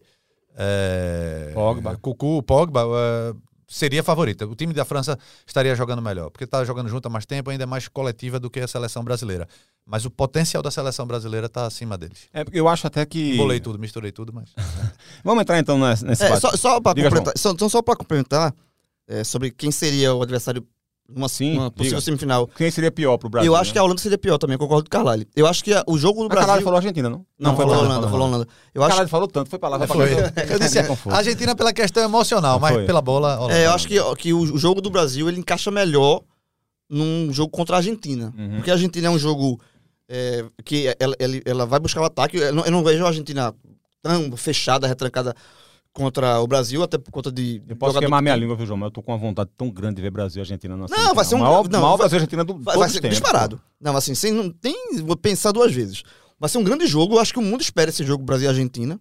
é, Pogba. Cucu, Pogba, é, seria favorita. O time da França estaria jogando melhor, porque está jogando junto há mais tempo, ainda é mais coletiva do que a seleção brasileira. Mas o potencial da seleção brasileira está acima deles. É, porque eu acho até que. Bolei tudo, misturei tudo, mas. Vamos entrar então nesse, nesse É, só, só para complementar, só, então só para complementar é, sobre quem seria o adversário numa, Sim, numa possível diga. semifinal. Quem seria pior pro Brasil? eu acho né? que a Holanda seria pior também, eu concordo com o Carlalho. Eu acho que a- o jogo do A Brasil. Caralho falou Argentina, não? Não, foi falou pra- Holanda, falou Holanda. Eu O acho, Caralho falou tanto, foi pra lá, Foi. Eu disse, Confuso. a Argentina pela questão emocional, mas Foi. pela bola. Holanda. é, eu acho que, que o jogo do Brasil ele encaixa melhor num jogo contra a Argentina. Uhum. Porque a Argentina é um jogo é, que ela, ela, ela vai buscar o ataque. Eu não, eu não vejo a Argentina tão fechada, retrancada contra o Brasil, até por conta de. Eu posso queimar que minha língua, viu, João? Mas eu tô com uma vontade tão grande de ver Brasil e Argentina na Não, vai ser um- maior, não, maior vai- Brasil e Argentina do Vai, vai ser tempos. disparado. Não, assim, sem, não tem. Vou pensar duas vezes. Vai ser um grande jogo. Eu acho que o mundo espera esse jogo Brasil e Argentina.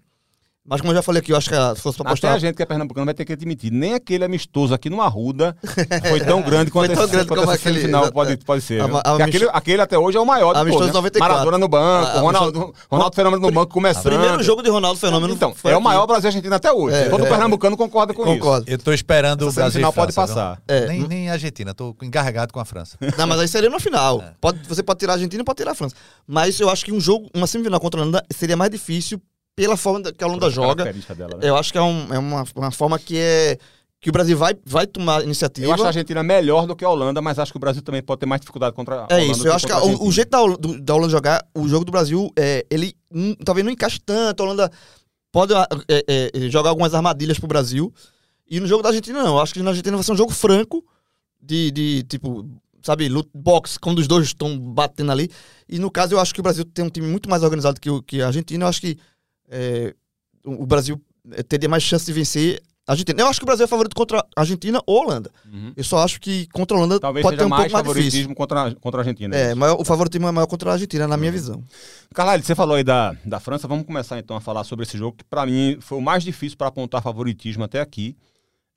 Mas como eu já falei aqui, eu acho que a- se fosse pra Até apostar. a gente que é pernambucano vai ter que admitir. Nem aquele amistoso aqui no Arruda foi tão grande quanto Foi tão esse, grande quanto como esse aquele- semifinal pode, pode ser. A- a- Porque aquele, aquele até hoje é o maior de Amistoso todos. Né? 94. Maradona no banco, A- a- Ronaldo, Ronaldo Fenômeno no banco começando. Primeiro jogo de Ronaldo Fenômeno. Então, foi é o maior Brasil e Argentina até hoje. É, Todo é. pernambucano concorda com Concordo. Eu tô esperando isso. o Brasil. semifinal pode passar. É. Nem, nem a Argentina, tô engarregado com a França. Não, mas aí seria no final. É. Pode, você pode tirar a Argentina e pode tirar a França. Mas eu acho que um jogo, uma semifinal contra a Holanda seria mais difícil pela forma que a Holanda joga. Dela, né? Eu acho que é, um- é uma, uma forma que é. Que o Brasil vai, vai tomar iniciativa. Eu acho a Argentina melhor do que a Holanda, mas acho que o Brasil também pode ter mais dificuldade contra a Holanda. É isso, eu acho que a o, jeito da, do- da Holanda jogar, o jogo do Brasil, é, ele hum, talvez não encaixe tanto. A Holanda pode é, é, é, jogar algumas armadilhas pro Brasil. E no jogo da Argentina, não. Eu acho que na Argentina vai ser um jogo franco, de, de tipo, sabe, lut- boxe, quando os dois estão batendo ali. E no caso, eu acho que o Brasil tem um time muito mais organizado que, o, que a Argentina. Eu acho que é, o Brasil é, teria mais chance de vencer a Argentina. Eu acho que o Brasil é favorito contra a Argentina ou a Holanda. Uhum. Eu só acho que contra a Holanda Talvez pode ter um mais pouco mais favoritismo contra, a- contra a Argentina. É, maior, o favoritismo é maior contra a Argentina, na minha visão. Carlalho, você falou aí da, da França, vamos começar então a falar sobre esse jogo, que pra mim foi o mais difícil para apontar favoritismo até aqui.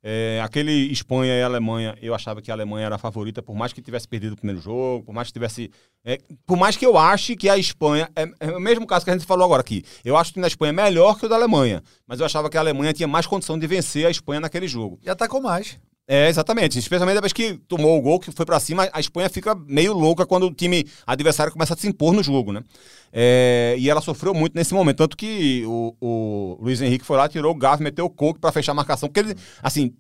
É, aquele Espanha e Alemanha, eu achava que a Alemanha era a favorita, por mais que tivesse perdido o primeiro jogo, por mais que tivesse. é, por mais que eu ache que a Espanha. É, é o mesmo caso que a gente falou agora aqui. Eu acho que da Espanha é melhor que o da Alemanha. Mas eu achava que a Alemanha tinha mais condição de vencer a Espanha naquele jogo. E atacou mais. É, exatamente. Especialmente depois que tomou o gol, que foi pra cima, a Espanha fica meio louca quando o time adversário começa a se impor no jogo, né? É, e ela sofreu muito nesse momento. Tanto que o, o Luiz Henrique foi lá, tirou o Gavi, meteu o coco pra fechar a marcação. Porque ele, assim,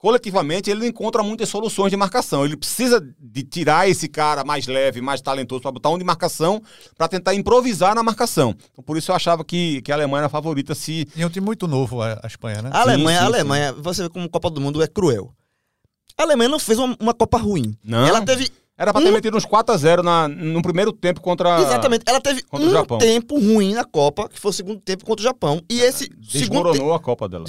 coletivamente, ele não encontra muitas soluções de marcação. Ele precisa de tirar esse cara mais leve, mais talentoso, para botar um de marcação, para tentar improvisar na marcação. Então, por isso eu achava que, que a Alemanha era a favorita se. E é um time muito novo, a, a Espanha, né? A Alemanha, sim, a Alemanha, você vê como Copa do Mundo é cruel. A Alemanha não fez uma, uma Copa ruim. Não. Ela teve. Era pra ter Um- metido uns 4x0 na- no primeiro tempo contra. Exatamente. Ela teve um Japão. tempo ruim na Copa, que foi o segundo tempo contra o Japão. E esse segundo tempo. Desmoronou a Copa dela.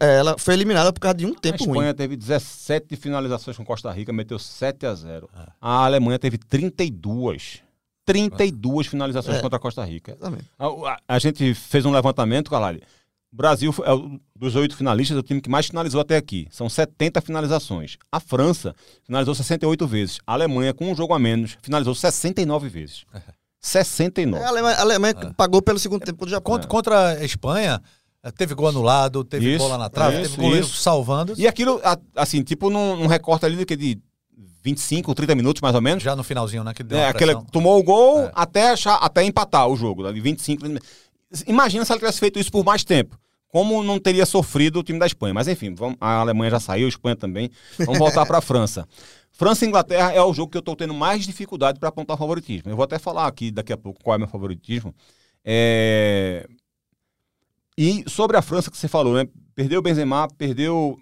Ela foi eliminada por causa de um A tempo Espanha ruim. teve 17 finalizações com Costa Rica, meteu 7 a 0. A Alemanha teve 32. 32 finalizações É. contra a Costa Rica. Exatamente. A, a- a gente fez um levantamento, Carlalho. O Brasil é o- dos oito finalistas, é o time que mais finalizou até aqui. São 70 finalizações. A França finalizou 68 vezes. A Alemanha, com um jogo a menos, finalizou 69 vezes. 69. É, A Alemanha, a Alemanha pagou pelo segundo tempo contra o Japão. Contra, contra a Espanha, eh, teve gol anulado, teve Isso, bola na trave, isso, teve goleiro isso. salvando. E aquilo, assim, tipo, num, num recorte ali de, que de 25, 30 minutos mais ou menos. Já no finalzinho, né? Que deu É, aquele, tomou o gol É. até, achar, até empatar o jogo, de 25. 30 minutos. Imagina se ela tivesse feito isso por mais tempo. Como não teria sofrido o time da Espanha. Mas enfim, vamos, a Alemanha já saiu, a Espanha também. Vamos voltar para a França. França e Inglaterra é o jogo que eu estou tendo mais dificuldade para apontar favoritismo. Eu vou até falar aqui daqui a pouco qual é meu favoritismo. É... E sobre a França que você falou, né? Perdeu o Benzema, perdeu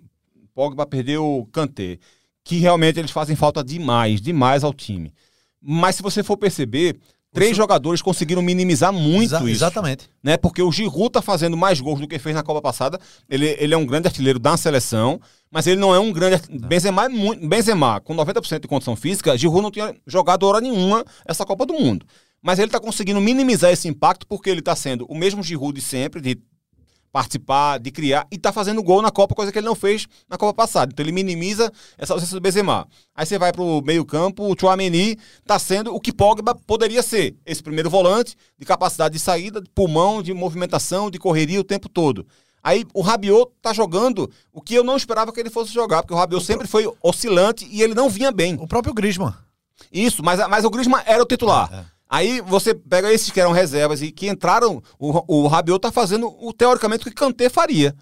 Pogba, perdeu o Kanté. Que realmente eles fazem falta demais, demais ao time. Mas se você for perceber, três jogadores conseguiram minimizar muito Exa- isso Exatamente. né? Porque o Giroud tá fazendo mais gols do que fez na Copa passada. Ele, ele é um grande artilheiro da seleção, mas ele não é um grande. Benzema é muito. Benzema, com 90% de condição física, Giroud não tinha jogado hora nenhuma essa Copa do Mundo. Mas ele tá conseguindo minimizar esse impacto porque ele tá sendo o mesmo Giroud de sempre, de participar, de criar, e tá fazendo gol na Copa, coisa que ele não fez na Copa passada. Então ele minimiza essa ausência do Benzema. Aí você vai pro meio-campo, o Chouameni tá sendo o que Pogba poderia ser. Esse primeiro volante, de capacidade de saída, de pulmão, de movimentação, de correria o tempo todo. Aí o Rabiot tá jogando o que eu não esperava que ele fosse jogar, porque o Rabiot sempre foi oscilante e ele não vinha bem. O próprio Griezmann. Isso, mas, mas o Griezmann era o titular. É. Aí você pega esses que eram reservas e que entraram, o, o Rabiot tá fazendo o, teoricamente o que Kanté faria.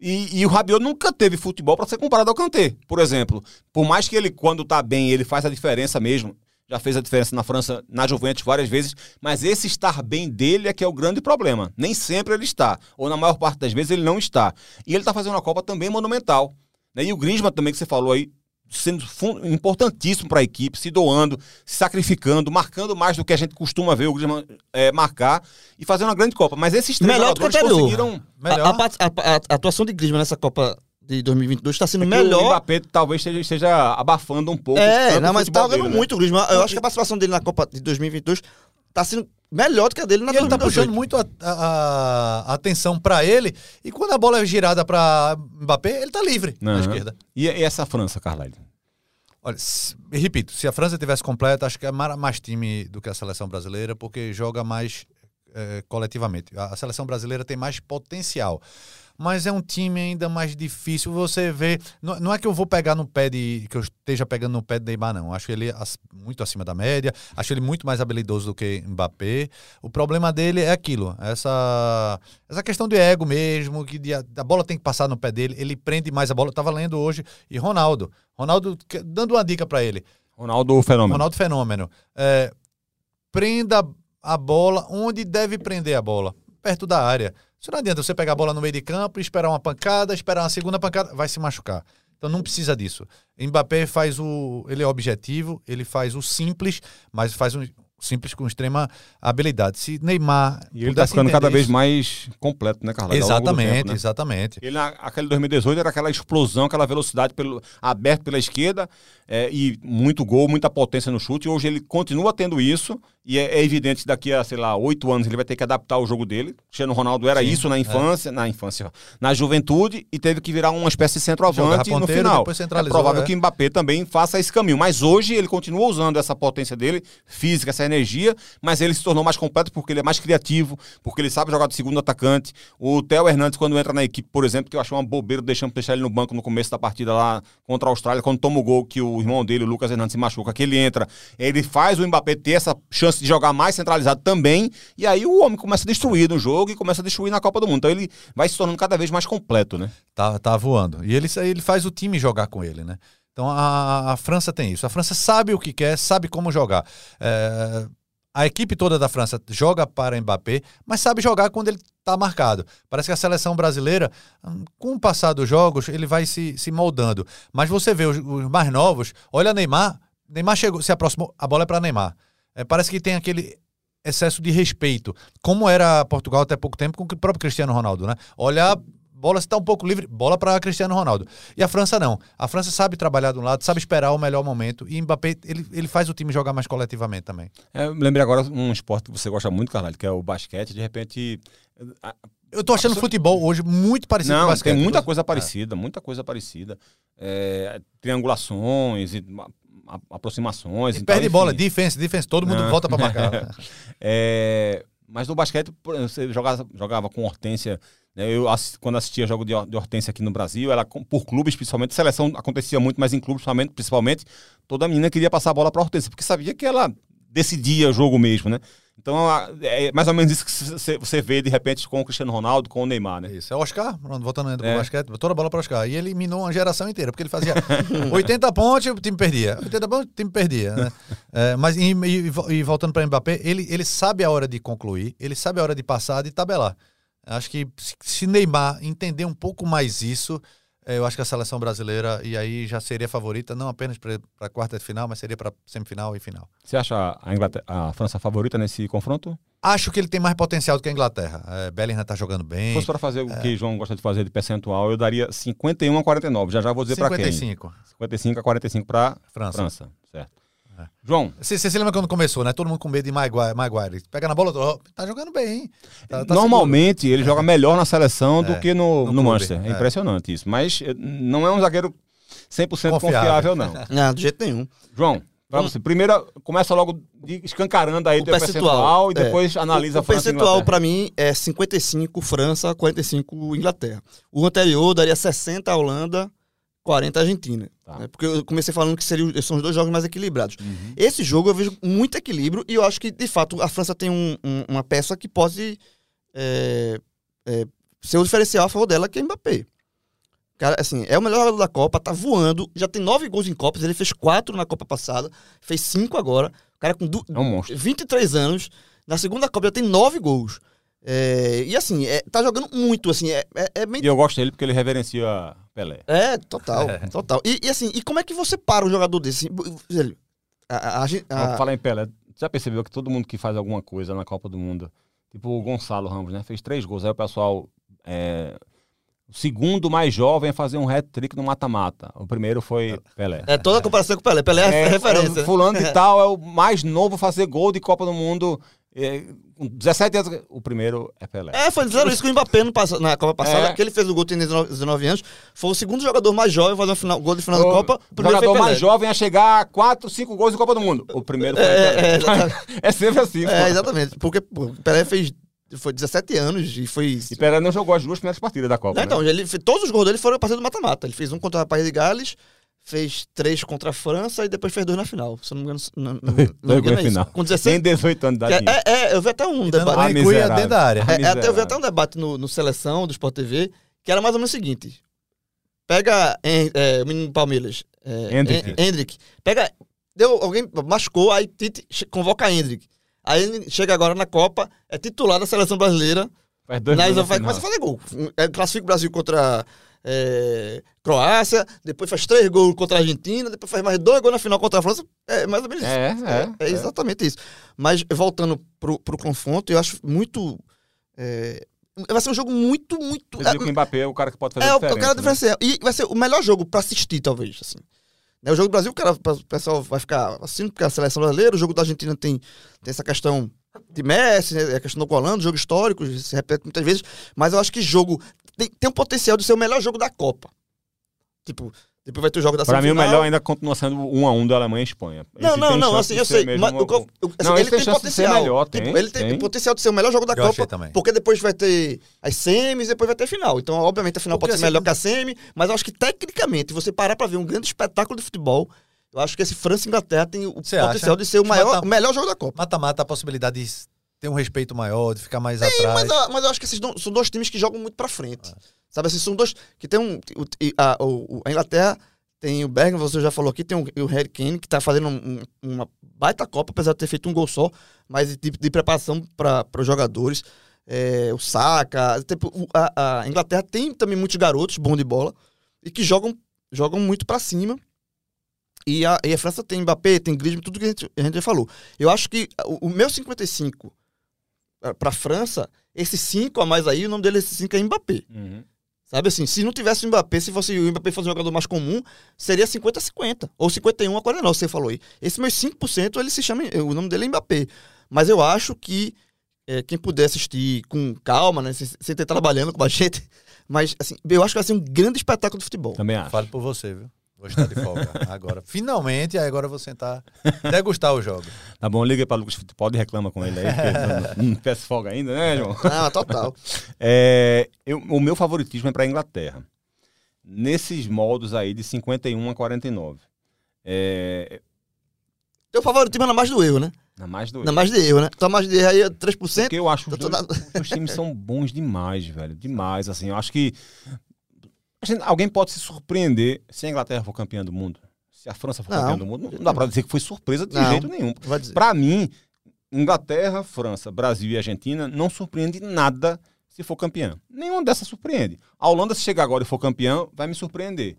E, e o Rabiot nunca teve futebol para ser comparado ao Kanté, por exemplo. Por mais que ele, quando tá bem, ele faz a diferença mesmo. Já fez a diferença na França, na Juventus várias vezes, mas esse estar bem dele é que é o grande problema. Nem sempre ele está, ou na maior parte das vezes ele não está. E ele tá fazendo uma Copa também monumental. né? E o Griezmann também que você falou aí, sendo importantíssimo para a equipe, se doando, se sacrificando, marcando mais do que a gente costuma ver o Griezmann é, marcar e fazendo uma grande Copa. Mas esses três Melhor jogadores conseguiram... Melhor. A, a a- a- atuação de Griezmann nessa Copa de 2022 está sendo É que O melhor. Mbappé talvez esteja, esteja abafando um pouco. É, não, mas tá futebol jogando né? muito o Griezmann. Eu acho que a participação dele na Copa de 2022 tá sendo melhor do que a dele na E ele tá 2018. puxando muito a, a- a atenção pra ele. E quando a bola é girada pra Mbappé, ele tá livre na Aham. esquerda. E, e essa França, Carlyle? Olha, se- repito, se a França tivesse completa, acho que é mais time do que a seleção brasileira, porque joga mais eh, coletivamente. A, a seleção brasileira tem mais potencial. Mas é um time ainda mais difícil. Você vê. Não, não é que eu vou pegar no pé de. que eu esteja pegando no pé de Neymar, não. Acho ele muito acima da média. Acho ele muito mais habilidoso do que Mbappé. O problema dele é aquilo. Essa, essa questão de ego mesmo, que de- a bola tem que passar no pé dele. Ele prende mais a bola. Eu tava lendo hoje. E Ronaldo. Ronaldo, dando uma dica para ele. Ronaldo Fenômeno. Ronaldo Fenômeno. É, prenda a bola onde deve prender a bola. Perto da área. Isso não adianta você pegar a bola no meio de campo, esperar uma pancada, esperar uma segunda pancada, vai se machucar. Então não precisa disso. Mbappé faz o. Ele é objetivo, ele faz o simples, mas faz um simples com extrema habilidade. Se Neymar. E ele tá pudesse ficando cada vez isso- mais completo, né, do Exatamente, tempo, né? exatamente. Ele, aquele 2018 era aquela explosão, aquela velocidade pelo, aberto pela esquerda é, e muito gol, muita potência no chute. Hoje ele continua tendo isso E é, é evidente que daqui a, sei lá, oito anos ele vai ter que adaptar o jogo dele. Cristiano Ronaldo era Sim, isso na é. infância, na infância, na juventude e teve que virar uma espécie de centroavante no final. É provável é. que o Mbappé também faça esse caminho, mas hoje ele continua usando essa potência dele, física, essa energia, mas ele se tornou mais completo porque ele é mais criativo, porque ele sabe jogar de segundo atacante. O Theo Hernandes quando entra na equipe, por exemplo, que eu achei uma bobeira deixando deixar ele no banco no começo da partida lá contra a Austrália, quando toma o gol que o irmão dele, o Lucas Hernandes, se machuca, que ele entra, ele faz o Mbappé ter essa chance de jogar mais centralizado também, e aí o homem começa a destruir no jogo e começa a destruir na Copa do Mundo. Então ele vai se tornando cada vez mais completo, né? Tá, tá voando. E ele, ele faz o time jogar com ele, né? Então a, a França tem isso. A França sabe o que quer, sabe como jogar. É, a equipe toda da França joga para Mbappé, mas sabe jogar quando ele está marcado. Parece que a seleção brasileira, com o passar dos jogos, ele vai se, se moldando. Mas você vê os, os mais novos, olha Neymar, Neymar chegou, se aproximou, a bola é para Neymar. É, parece que tem aquele excesso de respeito, como era Portugal até pouco tempo com o próprio Cristiano Ronaldo, né? Olha, bola está um pouco livre, bola para Cristiano Ronaldo. E a França não. A França sabe trabalhar de um lado, sabe esperar o melhor momento e Mbappé, ele, ele faz o time jogar mais coletivamente também. É, eu lembrei agora um esporte que você gosta muito, Carvalho, que é o basquete. De repente. a- Eu tô achando futebol hoje muito parecido com o Não, basquete. tem muita coisa parecida, muita coisa parecida. É, triangulações, e aproximações. E e tal, perde bola, defense, defense, todo mundo Não. volta para marcar. É, mas no basquete, você jogava, jogava com Hortência. né, Eu, quando assistia jogo de, de Hortência aqui no Brasil, ela por clubes, principalmente, seleção acontecia muito, mas em clubes, principalmente, principalmente toda menina queria passar a bola para Hortência, porque sabia que ela decidia o jogo mesmo, né? Então a- é mais ou menos isso que você- vê de repente com o Cristiano Ronaldo, com o Neymar, né? Isso, é o Oscar, voltando ainda É. pro basquete, toda a bola para Oscar. E ele eliminou uma geração inteira, porque ele fazia 80 pontos e o time perdia. 80 pontos o time perdia. Né? É, mas e, e- e voltando para Mbappé, ele, ele sabe a hora de concluir, ele sabe a hora de passar, de tabelar. Acho que se- Neymar entender um pouco mais isso, é, eu acho que a seleção brasileira, e aí já seria favorita, não apenas para a quarta de final, mas seria para semifinal e final. Você acha a, Inglaterra, a França favorita nesse confronto? Acho que ele tem mais potencial do que a Inglaterra. É, Bellingham tá jogando Se bem. fosse para fazer É. o que o João gosta de fazer de percentual, eu daria 51 a 49. Já já vou dizer para quem. 55, 55 a 45 para França. França, certo. É. João, Você, se lembra quando começou, né? Todo mundo com medo de Maguire. Maguire. Ele Pega na bola, tá jogando bem, hein? Tá- tá normalmente ele joga melhor na seleção do É, que no, no no Manchester. É, é. impressionante isso. Mas eh, não é um zagueiro 100% Confiável. confiável, não. Não, de jeito nenhum. João, pra você. Primeiro, começa logo de- escancarando aí O teu percentual, percentual, e depois analisa o, a o França e percentual pra mim é 55 França, 45 Inglaterra. O anterior daria 60 Holanda, 40 Argentina. Tá. né? Porque eu comecei falando que seriam, são os dois jogos mais equilibrados. Uhum. Esse jogo eu vejo muito equilíbrio e eu acho que, de fato, a França tem um- um- uma peça que pode é, é, ser o diferencial a favor dela, que é Mbappé. Cara, assim, é o melhor jogador da Copa, tá voando, já tem nove gols em Copas, ele fez quatro na Copa passada, fez cinco agora. O cara com du- É um monstro. 23 anos, na segunda Copa já tem nove gols. É, e assim, é, tá jogando muito, assim, é, é, é bem E eu gosto dele porque ele reverencia Pelé. é, total, total. E, e assim, e como é que você para um jogador desse? Velho, a, a, a, falar em Pelé, já percebeu que todo mundo que faz alguma coisa na Copa do Mundo, tipo o Gonçalo Ramos, né? Fez três gols. Aí o pessoal. É, o segundo mais jovem a fazer um hat-trick no mata-mata. O primeiro foi Pelé. é toda a comparação com o Pelé. Pelé é, referência. é, fulano de tal é o mais novo a fazer gol de Copa do Mundo. É, com 17 anos. O primeiro é Pelé. É, foi fizeram isso com o Mbappé no na Copa passada, É. que ele fez o gol tem 19, 19 anos. Foi o segundo jogador mais jovem a fazer um final, gol de final da O Copa. O primeiro jogador mais jovem a chegar a 4, 5 gols de Copa do Mundo. O primeiro foi É, é, Pelé. exatamente. É sempre assim. pô. É, exatamente. Porque o Pelé fez foi 17 anos e foi. E Pelé não jogou as duas primeiras partidas da Copa. Não, né? então, ele, todos os gols dele foram a partir do mata-mata. Ele fez um contra o País de Gales, fez três contra a França e depois fez dois na final. Se eu não me engano, não, não, não engano é final. Com 16. Tem 18 anos de idade. É, é, é, eu vi até um E debate. Ah, e dentro da área. É, é, até, eu vi até um debate no, no Seleção, do Sport TV, que era mais ou menos o seguinte. Pega Hen- é, o menino Palmeiras. É, Hendrick. Hen- Hendrick. Pega. Deu, alguém machucou, aí Tite convoca Hendrick. Aí ele chega agora na Copa, é titular da seleção brasileira. Faz dois Na faz, começa a fazer gol. É, classifica o Brasil contra é, Croácia, depois faz três gols contra a Argentina, depois faz mais dois gols na final contra a França. É mais ou menos isso. É, é. É, exatamente isso. Mas voltando pro, pro confronto, eu acho muito. é, vai ser um jogo muito, muito. Você diria que o Mbappé é o cara que pode fazer é, o- cara né? diferencial. E vai ser o melhor jogo pra assistir, talvez. Assim. Né, o jogo do Brasil, o, cara, o pessoal vai ficar assim, porque é a seleção brasileira, o jogo da Argentina tem, tem essa questão de Messi, né, a questão do Colando, jogo histórico, se repete muitas vezes, mas eu acho que jogo tem, tem um potencial de ser o melhor jogo da Copa. Tipo, depois vai ter o jogo da Pra mim, o melhor ainda continua sendo um a um da Alemanha e Espanha. Não, Esse não, não, assim, eu ser sei. Mas, uma- assim, Não, ele tem tem chance de ser potencial. melhor, Tipo, tem, ele tem, tem. potencial de ser o melhor jogo da Eu Copa. também. Porque depois vai ter as semis e depois vai ter a final. Então, obviamente, a final Porque, pode ser assim, melhor que a semi, mas eu acho que tecnicamente, você parar pra ver um grande espetáculo de futebol, eu acho que esse França e Inglaterra tem o Você potencial acha? de ser o, maior, mata- o melhor jogo da Copa. Mata-mata, a possibilidade de ter um respeito maior, de ficar mais Sim, atrás. mas, eu- mas eu acho que esses do- são dois times que jogam muito pra frente. Ah. Sabe assim, são dois. Que tem um. o- a, o- a Inglaterra tem o Bergman, você já falou aqui, tem o, Harry Kane, que tá fazendo um- um- uma baita Copa, apesar de ter feito um gol só, mas de, de preparação para os jogadores. É, o Saka. tipo, a, a Inglaterra tem também muitos garotos bons de bola e que jogam, jogam muito pra cima. E a, e a França tem Mbappé, tem Griezmann, tudo que a gente, a gente já falou. Eu acho que o, o meu 55 pra- pra França, esse 5 a mais aí, o nome dele, esse 5 é Mbappé. Uhum. Sabe assim, se não tivesse o Mbappé, se fosse o Mbappé fosse um jogador mais comum, seria 50-50. Ou 51 a 49, você falou aí. Esse meus 5%, ele se chama. O nome dele é Mbappé. Mas eu acho que é, quem puder assistir com calma, né? Sem, sem ter trabalhando com a gente. Mas, assim, eu acho que vai ser um grande espetáculo de futebol. Também acho. Fale por você, viu? Vou estar de folga agora. Finalmente, aí agora eu vou sentar, degustar o jogo. Tá bom, liga pra Lucas Futebol e reclama com ele aí, porque não, peço folga ainda, né, João? Ah, total. É, eu- o meu favoritismo é para a Inglaterra. Nesses moldos aí de 51 a 49. É, Teu favoritismo é na mais do erro, né? na mais do Na mais de erro, né? Então, mais de erro aí é 3%. Porque eu acho que os Eu dois, os times são bons demais, velho. Demais, assim. Eu acho que gente- alguém pode se surpreender se a Inglaterra for campeã do mundo. Se a França for Não. campeã do mundo. Não dá pra dizer que foi surpresa de Não. jeito nenhum. Pra mim, Inglaterra, França, Brasil e Argentina não surpreende nada se for campeã. Nenhuma dessas surpreende. A Holanda, se chegar agora e for campeã, vai me surpreender.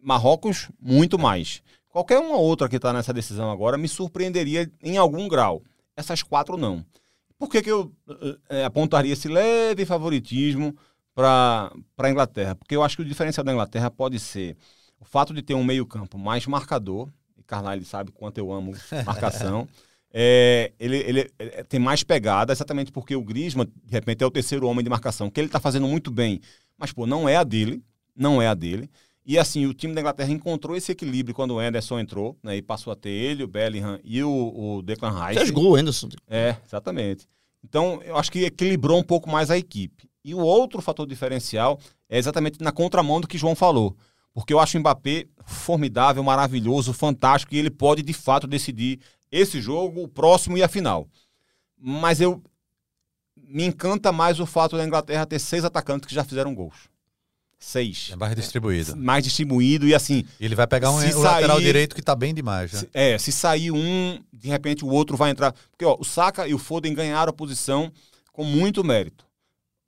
Marrocos, muito mais. Qualquer uma outra que está nessa decisão agora me surpreenderia em algum grau. Essas quatro não. Por que, que eu eh, apontaria esse leve favoritismo para a Inglaterra? Porque eu acho que o diferencial da Inglaterra pode ser o fato de ter um meio-campo mais marcador, e Carlyle sabe quanto eu amo marcação. É, ele, ele, é, tem mais pegada, exatamente porque o Griezmann, de repente, é o terceiro homem de marcação, que ele está fazendo muito bem, mas, pô, não é a dele, não é a dele. E, assim, o time da Inglaterra encontrou esse equilíbrio quando o Anderson entrou, né, e passou a ter ele, o Bellingham e o, o Declan Rice. Fez gol, Anderson. É, exatamente. Então, eu acho que equilibrou um pouco mais a equipe. E o outro fator diferencial é exatamente na contramão do que João falou. Porque eu acho o Mbappé formidável, maravilhoso, fantástico, e ele pode, de fato, decidir esse jogo, o próximo e a final. Mas eu me encanta mais o fato da Inglaterra ter seis atacantes que já fizeram gols. Seis. É mais distribuído. Mais distribuído e assim, ele vai pegar um o lateral sair- direito que tá bem demais, né? se- é, se sair um, de repente o outro vai entrar. Porque ó, o Saka e o Foden ganharam a posição com muito mérito.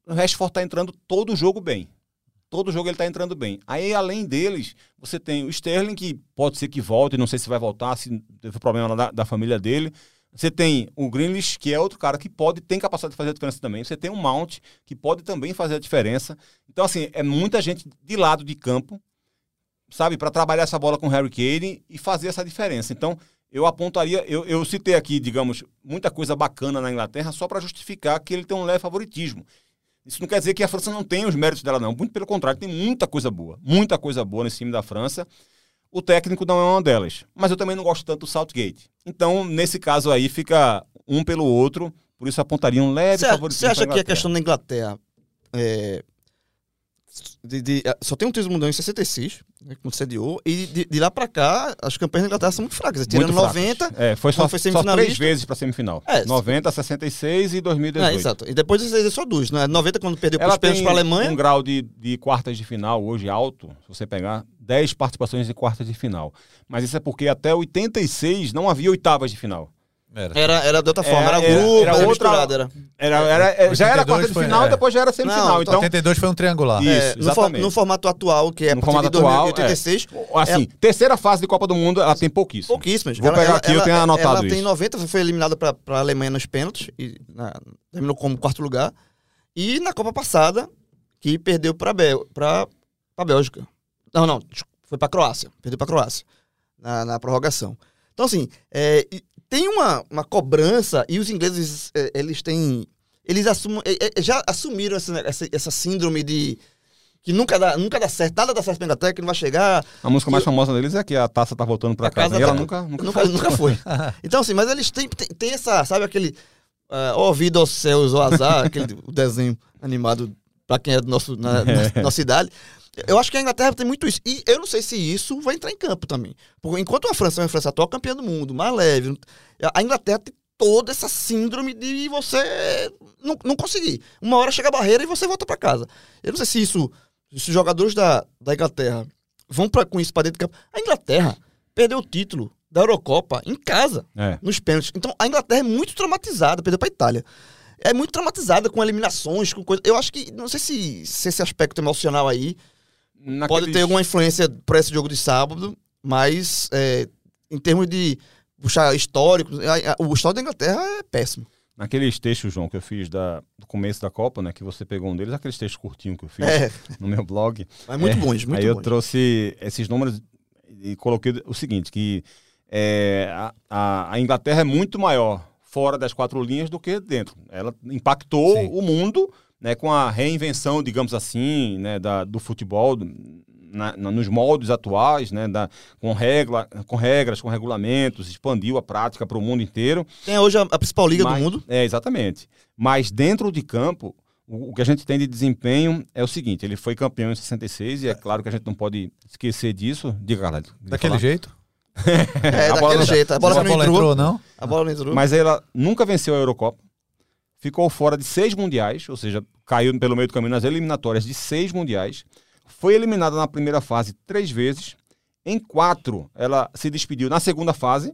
O Rashford tá entrando todo jogo bem. Todo jogo ele tá entrando bem. Aí, além deles, você tem o Sterling, que pode ser que volte, não sei se vai voltar, se teve problema da, da família dele. Você tem o Grealish, que é outro cara que pode, tem capacidade de fazer a diferença também. Você tem o Mount, que pode também fazer a diferença. Então, assim, é muita gente de lado de campo, sabe, para trabalhar essa bola com o Harry Kane e fazer essa diferença. Então, eu apontaria, eu, eu citei aqui, digamos, muita coisa bacana na Inglaterra só para justificar que ele tem um leve favoritismo. Isso não quer dizer que a França não tem os méritos dela, não. Muito pelo contrário, tem muita coisa boa. Muita coisa boa nesse time da França. O técnico não é uma delas. Mas eu também não gosto tanto do Southgate. Então, nesse caso aí, fica um pelo outro. Por isso, apontaria um leve favoritismo. você acha pra que a questão da Inglaterra é, de- de- só tem um título mundial em 66, né, quando sediou, e de, de lá pra cá, as campanhas da Inglaterra são muito fracas. Tirando Muito fracas. 90. É, foi só, foi só três vezes para semifinal. É, 90, 66 e É, 2018. exato. E depois vocês só duas, né? 90 quando perdeu Ela pros pênaltis tem pra Alemanha. um grau de, de quartas de final hoje alto, se você pegar 10 participações em quartas de final. Mas isso é porque até 86 não havia oitavas de final. Era. Era, era de outra forma, Era- era, grupo, era era, outra- era. Era, era, é, já era 82 quarta de final é. e depois já era semifinal. Não, então, 82 foi um triangular. Isso, É, no, for- exatamente. no formato atual, que é a No partir formato de atual, 2086, assim, terceira fase de Copa do Mundo, ela tem pouquíssimo. pouquíssimas. Vou pegar aqui, eu tenho anotado Ela tem isso. 90, foi eliminada pra, pra Alemanha nos pênaltis, e na- terminou como quarto lugar. E na Copa passada, que perdeu pra, Bel, pra Bélgica. Não, não, foi pra Croácia. Perdeu pra Croácia. na, na prorrogação. Então, assim, é, tem uma, uma cobrança e os ingleses, é, eles têm. Eles assumem, é, é, já assumiram essa, essa, essa síndrome de. Que nunca dá, nunca dá certo, nada dá certo pra Inglaterra, que não vai chegar. A música mais famosa deles é que a taça tá voltando pra A casa. casa E ela tá- nunca, nunca, Nunca, nunca foi. Então, assim, mas eles têm, têm, têm essa, sabe aquele. Uh, ó vida aos céus, o azar, aquele desenho animado pra quem é do nosso, na, na nossa idade. Eu acho que a Inglaterra tem muito isso. E eu não sei se isso vai entrar em campo também. Porque enquanto a França é uma França atual campeã do mundo, mais leve, a Inglaterra tem toda essa síndrome de você não, não conseguir. Uma hora chega a barreira e você volta pra casa. Eu não sei se isso. Se os jogadores da, da Inglaterra vão pra, com isso pra dentro de campo. A Inglaterra perdeu o título da Eurocopa em casa É. nos pênaltis. Então a Inglaterra é muito traumatizada, perdeu pra Itália. É muito traumatizada com eliminações, com coisa. Eu acho que, não sei se, se esse aspecto emocional aí pode Naqueles- ter alguma influência para esse jogo de sábado, mas é, em termos de puxar histórico, a- a- o histórico da Inglaterra é péssimo. Naqueles textos, João, que eu fiz da, do começo da Copa, né? Que você pegou um deles, aqueles textos curtinhos que eu fiz É, no meu blog. mas muito É, bons, muito Aí eu bons. trouxe esses números e coloquei o seguinte, que é, a, a- a Inglaterra é muito maior fora das quatro linhas do que dentro. Ela impactou Sim. o mundo né, com a reinvenção, digamos assim, né, da, do futebol, do- na- na- nos moldes atuais, né, da, com, regla, com regras, com regulamentos, expandiu a prática para o mundo inteiro. Tem hoje a, a principal liga Mas- do mundo. É, exatamente. Mas dentro de campo, o, o que a gente tem de desempenho é o seguinte: ele foi campeão em 66, e é claro que a gente não pode esquecer disso. Diga, queria Daquele falar. jeito? É, a bola daquele não- jeito. A bola Se que não entrou. não? A bola não entrou. Mas ela nunca venceu a Eurocopa, ficou fora de seis mundiais, ou seja, caiu pelo meio do caminho nas eliminatórias de seis mundiais, foi eliminada na primeira fase três vezes, em quatro ela se despediu na segunda fase,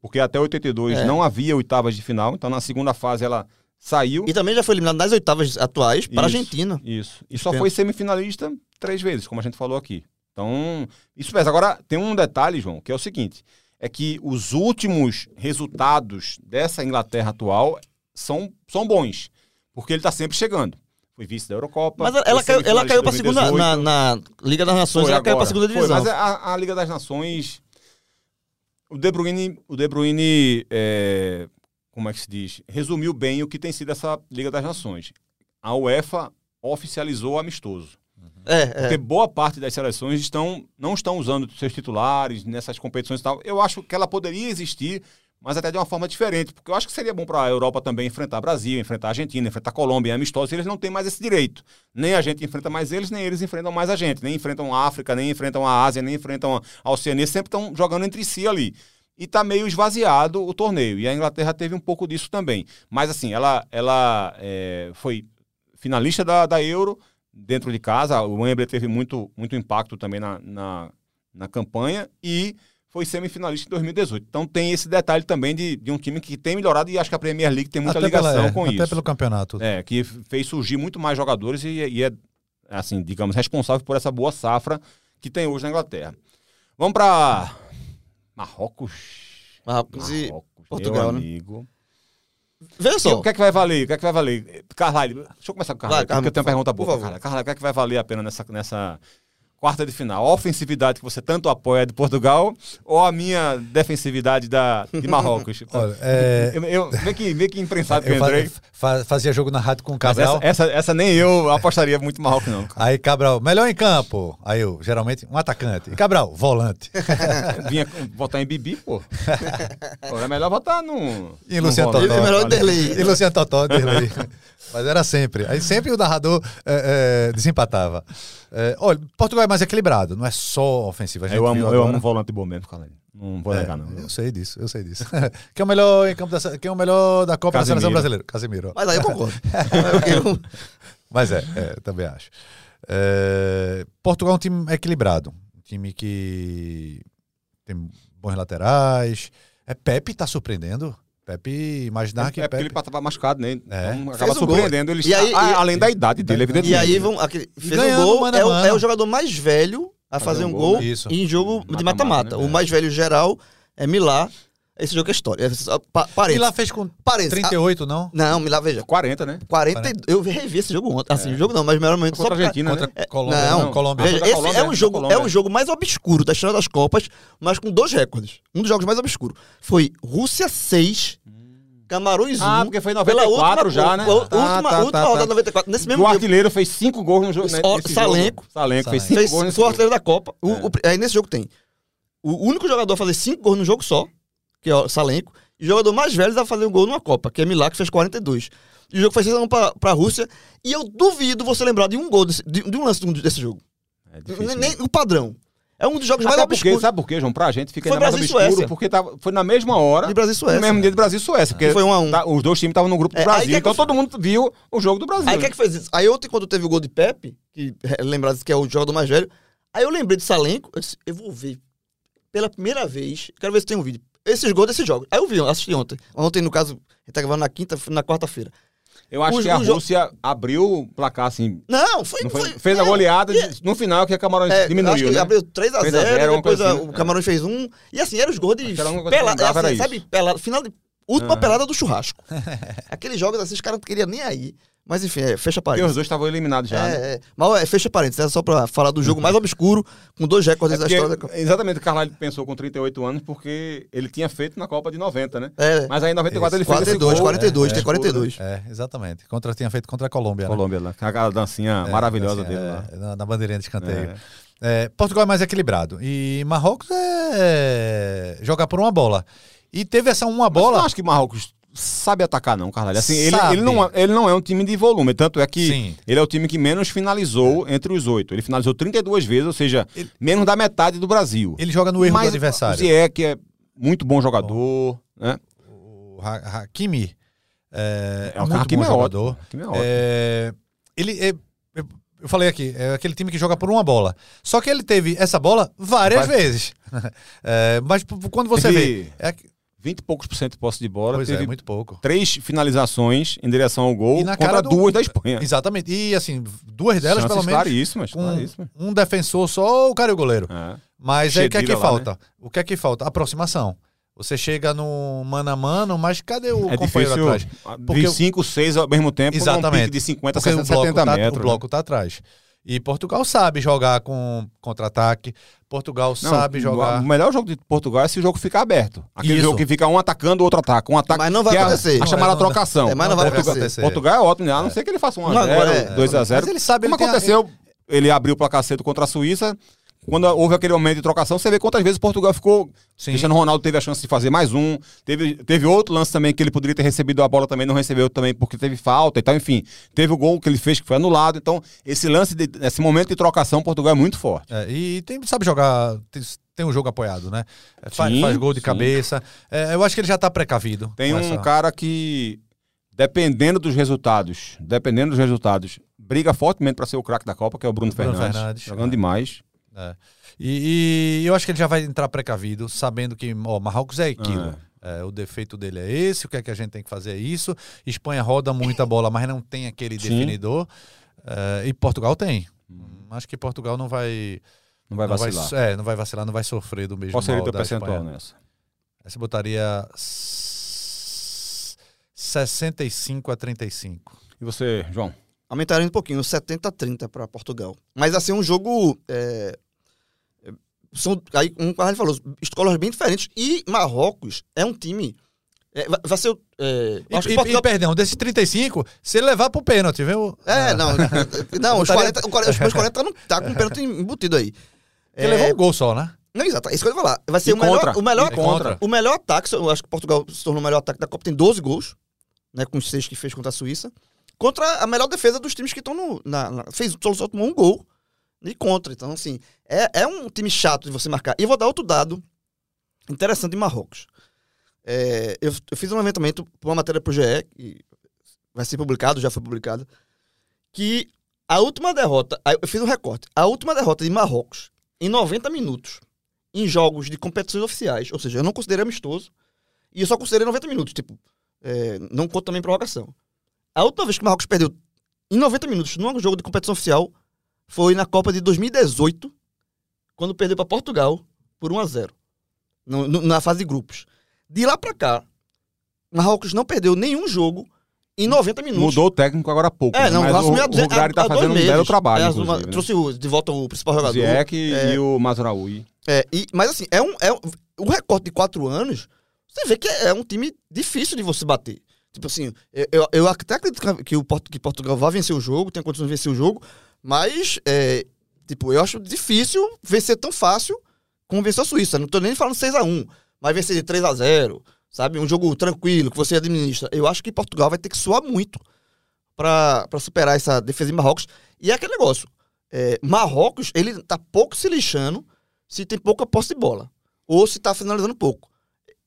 porque até 82 É. não havia oitavas de final, então na segunda fase ela saiu. E também já foi eliminado nas oitavas atuais para a. Argentina. Isso. E só Pena. foi semifinalista três vezes, como a gente falou aqui. Então, isso pesa. Agora, tem um detalhe, João, que é o seguinte: é que os últimos resultados dessa Inglaterra atual são, são bons. Porque ele está sempre chegando. Foi vice da Eurocopa. Mas ela, foi caiu, ela caiu para segunda. em 2018. Na, na Liga das Nações, Foi ela caiu para agora. segunda Foi, divisão. mas a, a Liga das Nações. O De Bruyne, o De Bruyne é, como é que se diz? Resumiu bem o que tem sido essa Liga das Nações. A UEFA oficializou o amistoso. É, Porque é. boa parte das seleções estão, não estão usando seus titulares nessas competições e tal. Eu acho que ela poderia existir, mas até de uma forma diferente. Porque eu acho que seria bom para a Europa também enfrentar Brasil, enfrentar Argentina, enfrentar Colômbia, amistosos. Eles não têm mais esse direito. Nem a gente enfrenta mais eles, nem eles enfrentam mais a gente. Nem enfrentam a África, nem enfrentam a Ásia, nem enfrentam a Oceania. Sempre estão jogando entre si ali. E tá meio esvaziado o torneio. E a Inglaterra teve um pouco disso também. Mas assim, ela, ela é, foi finalista da, da Euro dentro de casa. O Wembley teve muito, muito impacto também na, na, na campanha e foi semifinalista em 2018. Então tem esse detalhe também de, de um time que tem melhorado e acho que a Premier League tem muita até ligação pela, é, com até isso. pelo campeonato. É, que fez surgir muito mais jogadores e, e é, assim, digamos, responsável por essa boa safra que tem hoje na Inglaterra. Vamos para Marrocos. Marrocos e Marrocos, Portugal, meu né? amigo. Veja E só. O que é que vai valer? O que é que vai valer? Carlyle, deixa eu começar com o Carlyle, porque eu tenho uma pergunta por boa. favor. Carlyle, Carlyle, o que é que vai valer a pena nessa, nessa quarta de final? A ofensividade que você tanto apoia de Portugal ou a minha defensividade da, de Marrocos? Olha, é, eu, eu, vê, que, vê que imprensado que eu entrei. fa- fazia jogo na rádio com o Cabral. essa, essa, essa nem eu apostaria muito Marrocos, não. cara. Aí Cabral, melhor em campo. Aí eu, geralmente, um atacante. E Cabral, volante. Vinha votar em Bibi, pô. Pô, É melhor votar no. E no Luciano. Totó. É melhor Derlei. E Luciano Totó, Derlei. Mas era sempre. Aí sempre o narrador é, é, desempatava. É, olha, Portugal é mais equilibrado, não é só gente Eu amo, eu amo volante bom mesmo, Carlyle. Não vou É, negar, não. Eu sei disso, eu sei disso. quem é o melhor em campo da, quem é o melhor da Copa da Seleção. Brasileira? Casemiro. Mas aí eu concordo. Mas é, é, também acho. É, Portugal é um time equilibrado. Um time que tem bons laterais. É, Pepe tá surpreendendo. Pepe, imaginar que é porque Pepe... ele estava machucado, né? É. Então, acaba o gol. surpreendendo ele. E aí- a- e- além da idade dele, evidentemente. E aí vão, aquele, fez ganhando um gol, mano é, o- é o jogador mais velho a fazer, um gol, Isso. em jogo de Mata-mata, mata-mata. né? O mais velho geral é Milá. Esse jogo é história. É só pa- E Parênteses. lá fez com Parênteses. 38, não? Ah, Não, me lá, veja. 40, né? 40, eu revi esse jogo ontem. Assim, o jogo não, mas meramente Contra a pra- Argentina, Contra né? Colômbia. não, Colômbia. Veja, esse Colômbia, é um jogo, Colômbia. é o jogo mais obscuro da história das Copas, mas com dois recordes. Um dos jogos mais obscuros. Foi Rússia 6, Camarões 1. Ah, porque foi em pela 94 última, já, né? a- a última, Ah, tá, última tá, rodada tá. 94. Nesse O mesmo dia. artilheiro fez 5 gols no jogo. né, nesse Salenco. jogo. Salenco fez Salenco. 5 Fez, gols nesse foi o artilheiro da Copa. O- É. o- aí nesse jogo tem o único jogador a fazer 5 gols num jogo só, que é o Salenco, e o jogador mais velho a fazer um gol numa Copa, que é Milá, que fez 42. E o jogo foi 6x1 pra, pra Rússia. E eu duvido você lembrar de um gol, desse, de, de um lance desse jogo. É difícil, nem, nem o padrão. É um dos jogos mais Até porque, obscuros sabe por quê, João? Pra gente fica Foi ainda mais Brasil e obscuro, Suécia. porque tava, foi na mesma hora, de Brasil e no Suécia. mesmo dia de Brasil Suécia. Porque Que foi um a um. tá- os dois times estavam no grupo do É, Brasil, é então que- todo mundo viu o jogo do Brasil. Aí o que é que fez isso? Aí ontem, quando teve o gol de Pepe, que é, lembrar que é o jogador mais velho, aí eu lembrei de Salenco, eu disse, eu vou ver pela primeira vez, quero ver se tem um vídeo, esses gols desses jogos. Aí eu vi, eu assisti ontem. Ontem, no caso, a gente tá gravando na quinta, na quarta-feira. Eu acho o- que a o jo- Rússia abriu o placar assim. Não, foi. não foi- foi- fez a é, goleada é, no final que a Camarões É, acho diminuiu, que né? abriu 3x0, 3 a 0, uma depois a- assim. o Camarões fez um. E assim, eram os gols de. Acho que era uma coisa que Pela, não dava, assim, era sabe, pelada, final de. Última Ah. pelada do churrasco. Aqueles jogos assim, os caras não queriam nem aí. Mas enfim, é, fecha Porque parênteses. os dois estavam eliminados já. né? É, é. Mas é, fecha parênteses, é só pra falar do jogo mais obscuro, com dois recordes É da porque, história da Copa. exatamente, o Carvalho pensou com 38 anos porque ele tinha feito na Copa de 90, né? É, Mas aí em 94 ele fez 42, esse gol. 42, é, tem é, 42. É, exatamente. Contra, tinha feito contra a Colômbia. né? Colômbia lá, com aquela dancinha É, maravilhosa assim, dele é, lá. Na, na bandeirinha de escanteio. É. É, Portugal é mais equilibrado. E Marrocos é jogar por uma bola. E teve essa uma Mas eu bola. não acho que Marrocos sabe atacar, não, Carvalho. Assim, ele, ele, não, é- ele não é um time de volume. Tanto é que Sim. ele é o time que menos finalizou entre os oito. Ele finalizou 32 vezes, ou seja, Ele- menos da metade do Brasil. Ele joga no erro Mas do adversário. O Ziyech é muito bom jogador, né? O Ha- Hakimi é, É, o muito Hakimi bom é jogador. Hakimi é. É, ele é- eu- eu falei aqui, é aquele time que joga por uma bola. Só que ele teve essa bola várias Vai- vezes. É, mas quando você vê. É, 20 e poucos por cento de posse de bola. pois teve é, muito pouco. três finalizações em direção ao gol E na contra cara do- duas da Espanha. Exatamente. E assim, duas delas, Chances pelo menos, claríssimas, com claríssimas. um defensor só, o cara e o goleiro. É. Mas aí o que é que Chedira lá, né? falta? O que é que falta? Aproximação. Você chega no mano a mano, mas cadê o É companheiro difícil atrás? eu- 5, 6 ao mesmo tempo Exatamente. pique de 50, Porque 60, o bloco, 70 tá, metros. o bloco tá atrás. E Portugal sabe jogar com contra-ataque. Portugal Não, sabe jogar. O melhor jogo de Portugal é se o jogo ficar aberto. Aquele Isso. jogo que fica um atacando, o outro ataca. Um ataque Mas não vai que é a- acontecer. A, chamada Não, trocação. É, mas não vai Portugal, acontecer. Portugal é ótimo, né? A não ser que ele faça 1 Não, a 0 agora é. 2 a 0 Mas ele sabe, Como ele tem a- aconteceu, ele abriu o placar cedo contra a Suíça. Quando houve aquele momento de trocação, você vê quantas vezes Portugal ficou. Sim. Cristiano Ronaldo teve a chance de fazer mais um. Teve, teve outro lance também que ele poderia ter recebido a bola também, não recebeu também porque teve falta e tal. Enfim, teve o gol que ele fez que foi anulado. Então, esse lance, de, esse momento de trocação, Portugal é muito forte. É, e tem, sabe jogar. Tem, tem um jogo apoiado, né? É, Faz, Sim, faz gol de sim. cabeça. É, eu acho que ele já tá precavido. Tem um essa- cara que, dependendo dos resultados, dependendo dos resultados, briga fortemente para ser o craque da Copa, que é o Bruno, Bruno Fernandes, Fernandes, Jogando é. demais. É. E, e eu acho que ele já vai entrar precavido, sabendo que ó, Marrocos é aquilo. É, o defeito dele é esse, o que é que a gente tem que fazer é isso. Espanha roda muita bola, mas não tem aquele Sim. definidor. É, e Portugal tem. Acho que Portugal não vai. Não vai não vacilar. é, não vai vacilar, não vai sofrer do mesmo Qual seria o teu percentual Espanha. nessa? Você botaria s- 65 a 35. E você, João? Aumentaram um pouquinho, 70 a 30 para Portugal. Mas assim, um jogo. é, é, são, aí, um cara falou, escolas bem diferentes. E Marrocos é um time. é, vai, ser. o- É, E, acho que Portugal- e, perdão, desses 35, se ele levar pro pênalti, viu? É, não. não, os Botaria- 40, o 40 os meus 40 tá, no- tá com o pênalti embutido aí. Ele levou um gol só, né? Não, exato. é Isso que eu ia falar. Vai ser E o melhor, contra. o melhor E contra. O melhor ataque, eu acho que Portugal se tornou o melhor ataque da Copa, tem 12 gols, né, com os seis que fez contra a Suíça, contra a melhor defesa dos times que estão no. Na, na- fez, só tomou um gol e contra. Então, assim, é, é um time chato de você marcar. E eu vou dar outro dado interessante de Marrocos. É, eu, eu fiz um levantamento para uma matéria pro GE, que vai ser publicado, já foi publicado, que a última derrota, eu fiz um recorte, a última derrota de Marrocos em 90 minutos em jogos de competições oficiais, ou seja, eu não considerei amistoso e eu só considerei 90 minutos, tipo, é, não conto também prorrogação. A última vez que o Marrocos perdeu em 90 minutos num jogo de competição oficial foi na Copa de 2018, quando perdeu para Portugal por 1 a 0 no- no- na fase de grupos. De lá pra cá, Marrocos não perdeu nenhum jogo em 90 minutos. Mudou o técnico agora há pouco. É, né? não, mas o, o Rugari tá fazendo um meses. belo trabalho. É, uma- né? Trouxe o- de volta o principal jogador. E, É. e o Mazraoui. É, e- mas assim, é um, é um, o recorde de quatro anos, você vê que é, é um time difícil de você bater. Tipo assim, eu, eu, até acredito que, o que Portugal vai vencer o jogo, tem condições de vencer o jogo, mas, é, tipo, eu acho difícil vencer tão fácil como vencer a Suíça. Não tô nem falando 6x1, mas vencer de 3x0, sabe? Um jogo tranquilo, que você administra. Eu acho que Portugal vai ter que suar muito pra superar essa defesa de Marrocos. E é aquele negócio, é, Marrocos, ele tá pouco se lixando se tem pouca posse de bola. Ou se tá finalizando pouco.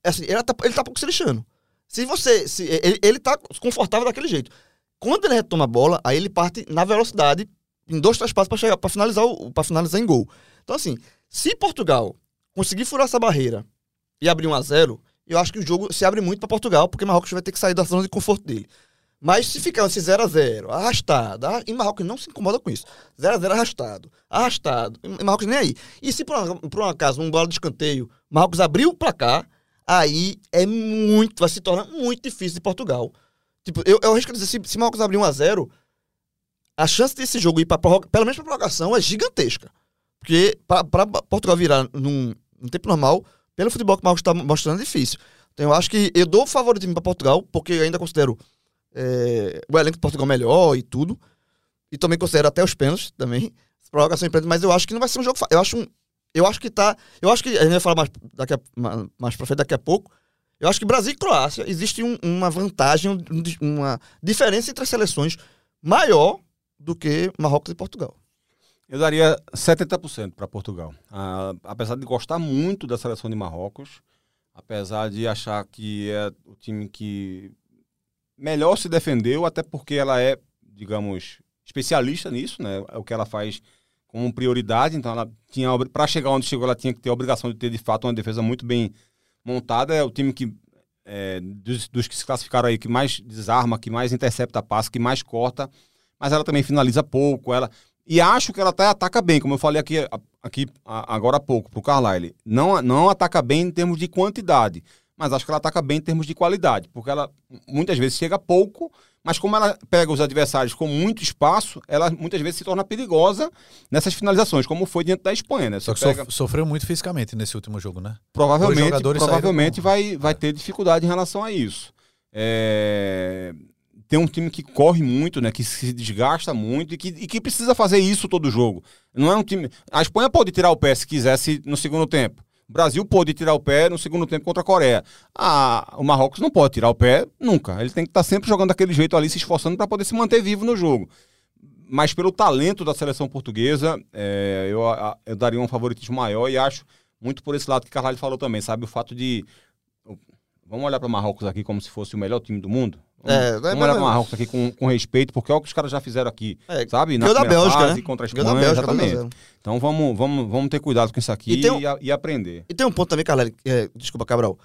Assim, ele, tá, ele tá pouco se lixando. Se você. Se, ele, ele tá confortável daquele jeito. Quando ele retoma a bola, aí ele parte na velocidade, em dois, três passos, pra chegar para finalizar, pra finalizar em gol. Então, assim, se Portugal conseguir furar essa barreira e abrir 1 a 0 eu acho que o jogo se abre muito para Portugal, porque Marrocos vai ter que sair da zona de conforto dele. Mas se ficar esse 0x0, arrastado, ah, e Marrocos não se incomoda com isso. 0x0 arrastado, arrastado, e Marrocos nem aí. E se por um, por um acaso, um bola de escanteio, Marrocos abriu o placar, aí é muito, vai se tornar muito difícil de Portugal. Tipo, eu, eu arrisco dizer, se, se Marrocos abrir 1x0, a chance desse jogo ir para pelo menos para prorrogação, é gigantesca. Porque para Portugal virar num, num tempo normal, pelo futebol que o Marcos está mostrando, é difícil. Então eu acho que eu dou favoritismo para Portugal, porque eu ainda considero é, o elenco de Portugal melhor e tudo. E também considero até os pênaltis também. Prorrogação em pênalti, mas eu acho que não vai ser um jogo. Eu acho um, eu acho que tá. Eu acho que. A gente vai falar mais, daqui a, ma- mais pra frente daqui a pouco. Eu acho que Brasil e Croácia existe um- uma vantagem, um uma diferença entre as seleções maior do que Marrocos e Portugal. Eu daria 70% para Portugal. Ah, apesar de gostar muito da seleção de Marrocos, apesar de achar que é o time que melhor se defendeu, até porque ela é, digamos, especialista nisso, né? É o que ela faz como prioridade. Então, ela tinha para chegar onde chegou, ela tinha que ter a obrigação de ter de fato uma defesa muito bem montada. É o time que é, dos, dos que se classificaram aí que mais desarma, que mais intercepta passe, que mais corta, mas ela também finaliza pouco. Ela e acho que ela até ataca bem, como eu falei aqui, aqui agora há pouco para o Carlyle. Não, não ataca bem em termos de quantidade, mas acho que ela ataca bem em termos de qualidade, porque ela muitas vezes chega pouco, mas como ela pega os adversários com muito espaço, ela muitas vezes se torna perigosa nessas finalizações, como foi diante da Espanha, né? Só que pega- sof- sofreu muito fisicamente nesse último jogo, né? provavelmente, provavelmente com- vai, vai ter dificuldade em relação a isso. É, Tem um time que corre muito, né? Que se desgasta muito e que, e que precisa fazer isso todo jogo. Não é um time. A Espanha pode tirar o pé se quisesse no segundo tempo. O Brasil pode tirar o pé no segundo tempo contra a Coreia. Ah, o Marrocos não pode tirar o pé nunca. Ele tem que estar sempre jogando daquele jeito ali, se esforçando para poder se manter vivo no jogo. Mas pelo talento da seleção portuguesa, é, eu, a- eu daria um favoritismo maior e acho muito por esse lado que Carvalho falou também, sabe? O fato de. Vamos olhar para Marrocos aqui como se fosse o melhor time do mundo? Vamos, É, vamos é, olhar para Marrocos aqui com, com respeito, porque é o que os caras já fizeram aqui, É, sabe? Na da Bélgica, fase, né? contra a Espanha, da Bélgica, 2 a exatamente. 0. Então vamos, vamos, vamos ter cuidado com isso aqui E e, um- a- e aprender. E tem um ponto também, Carlyle, é, desculpa, Cabral.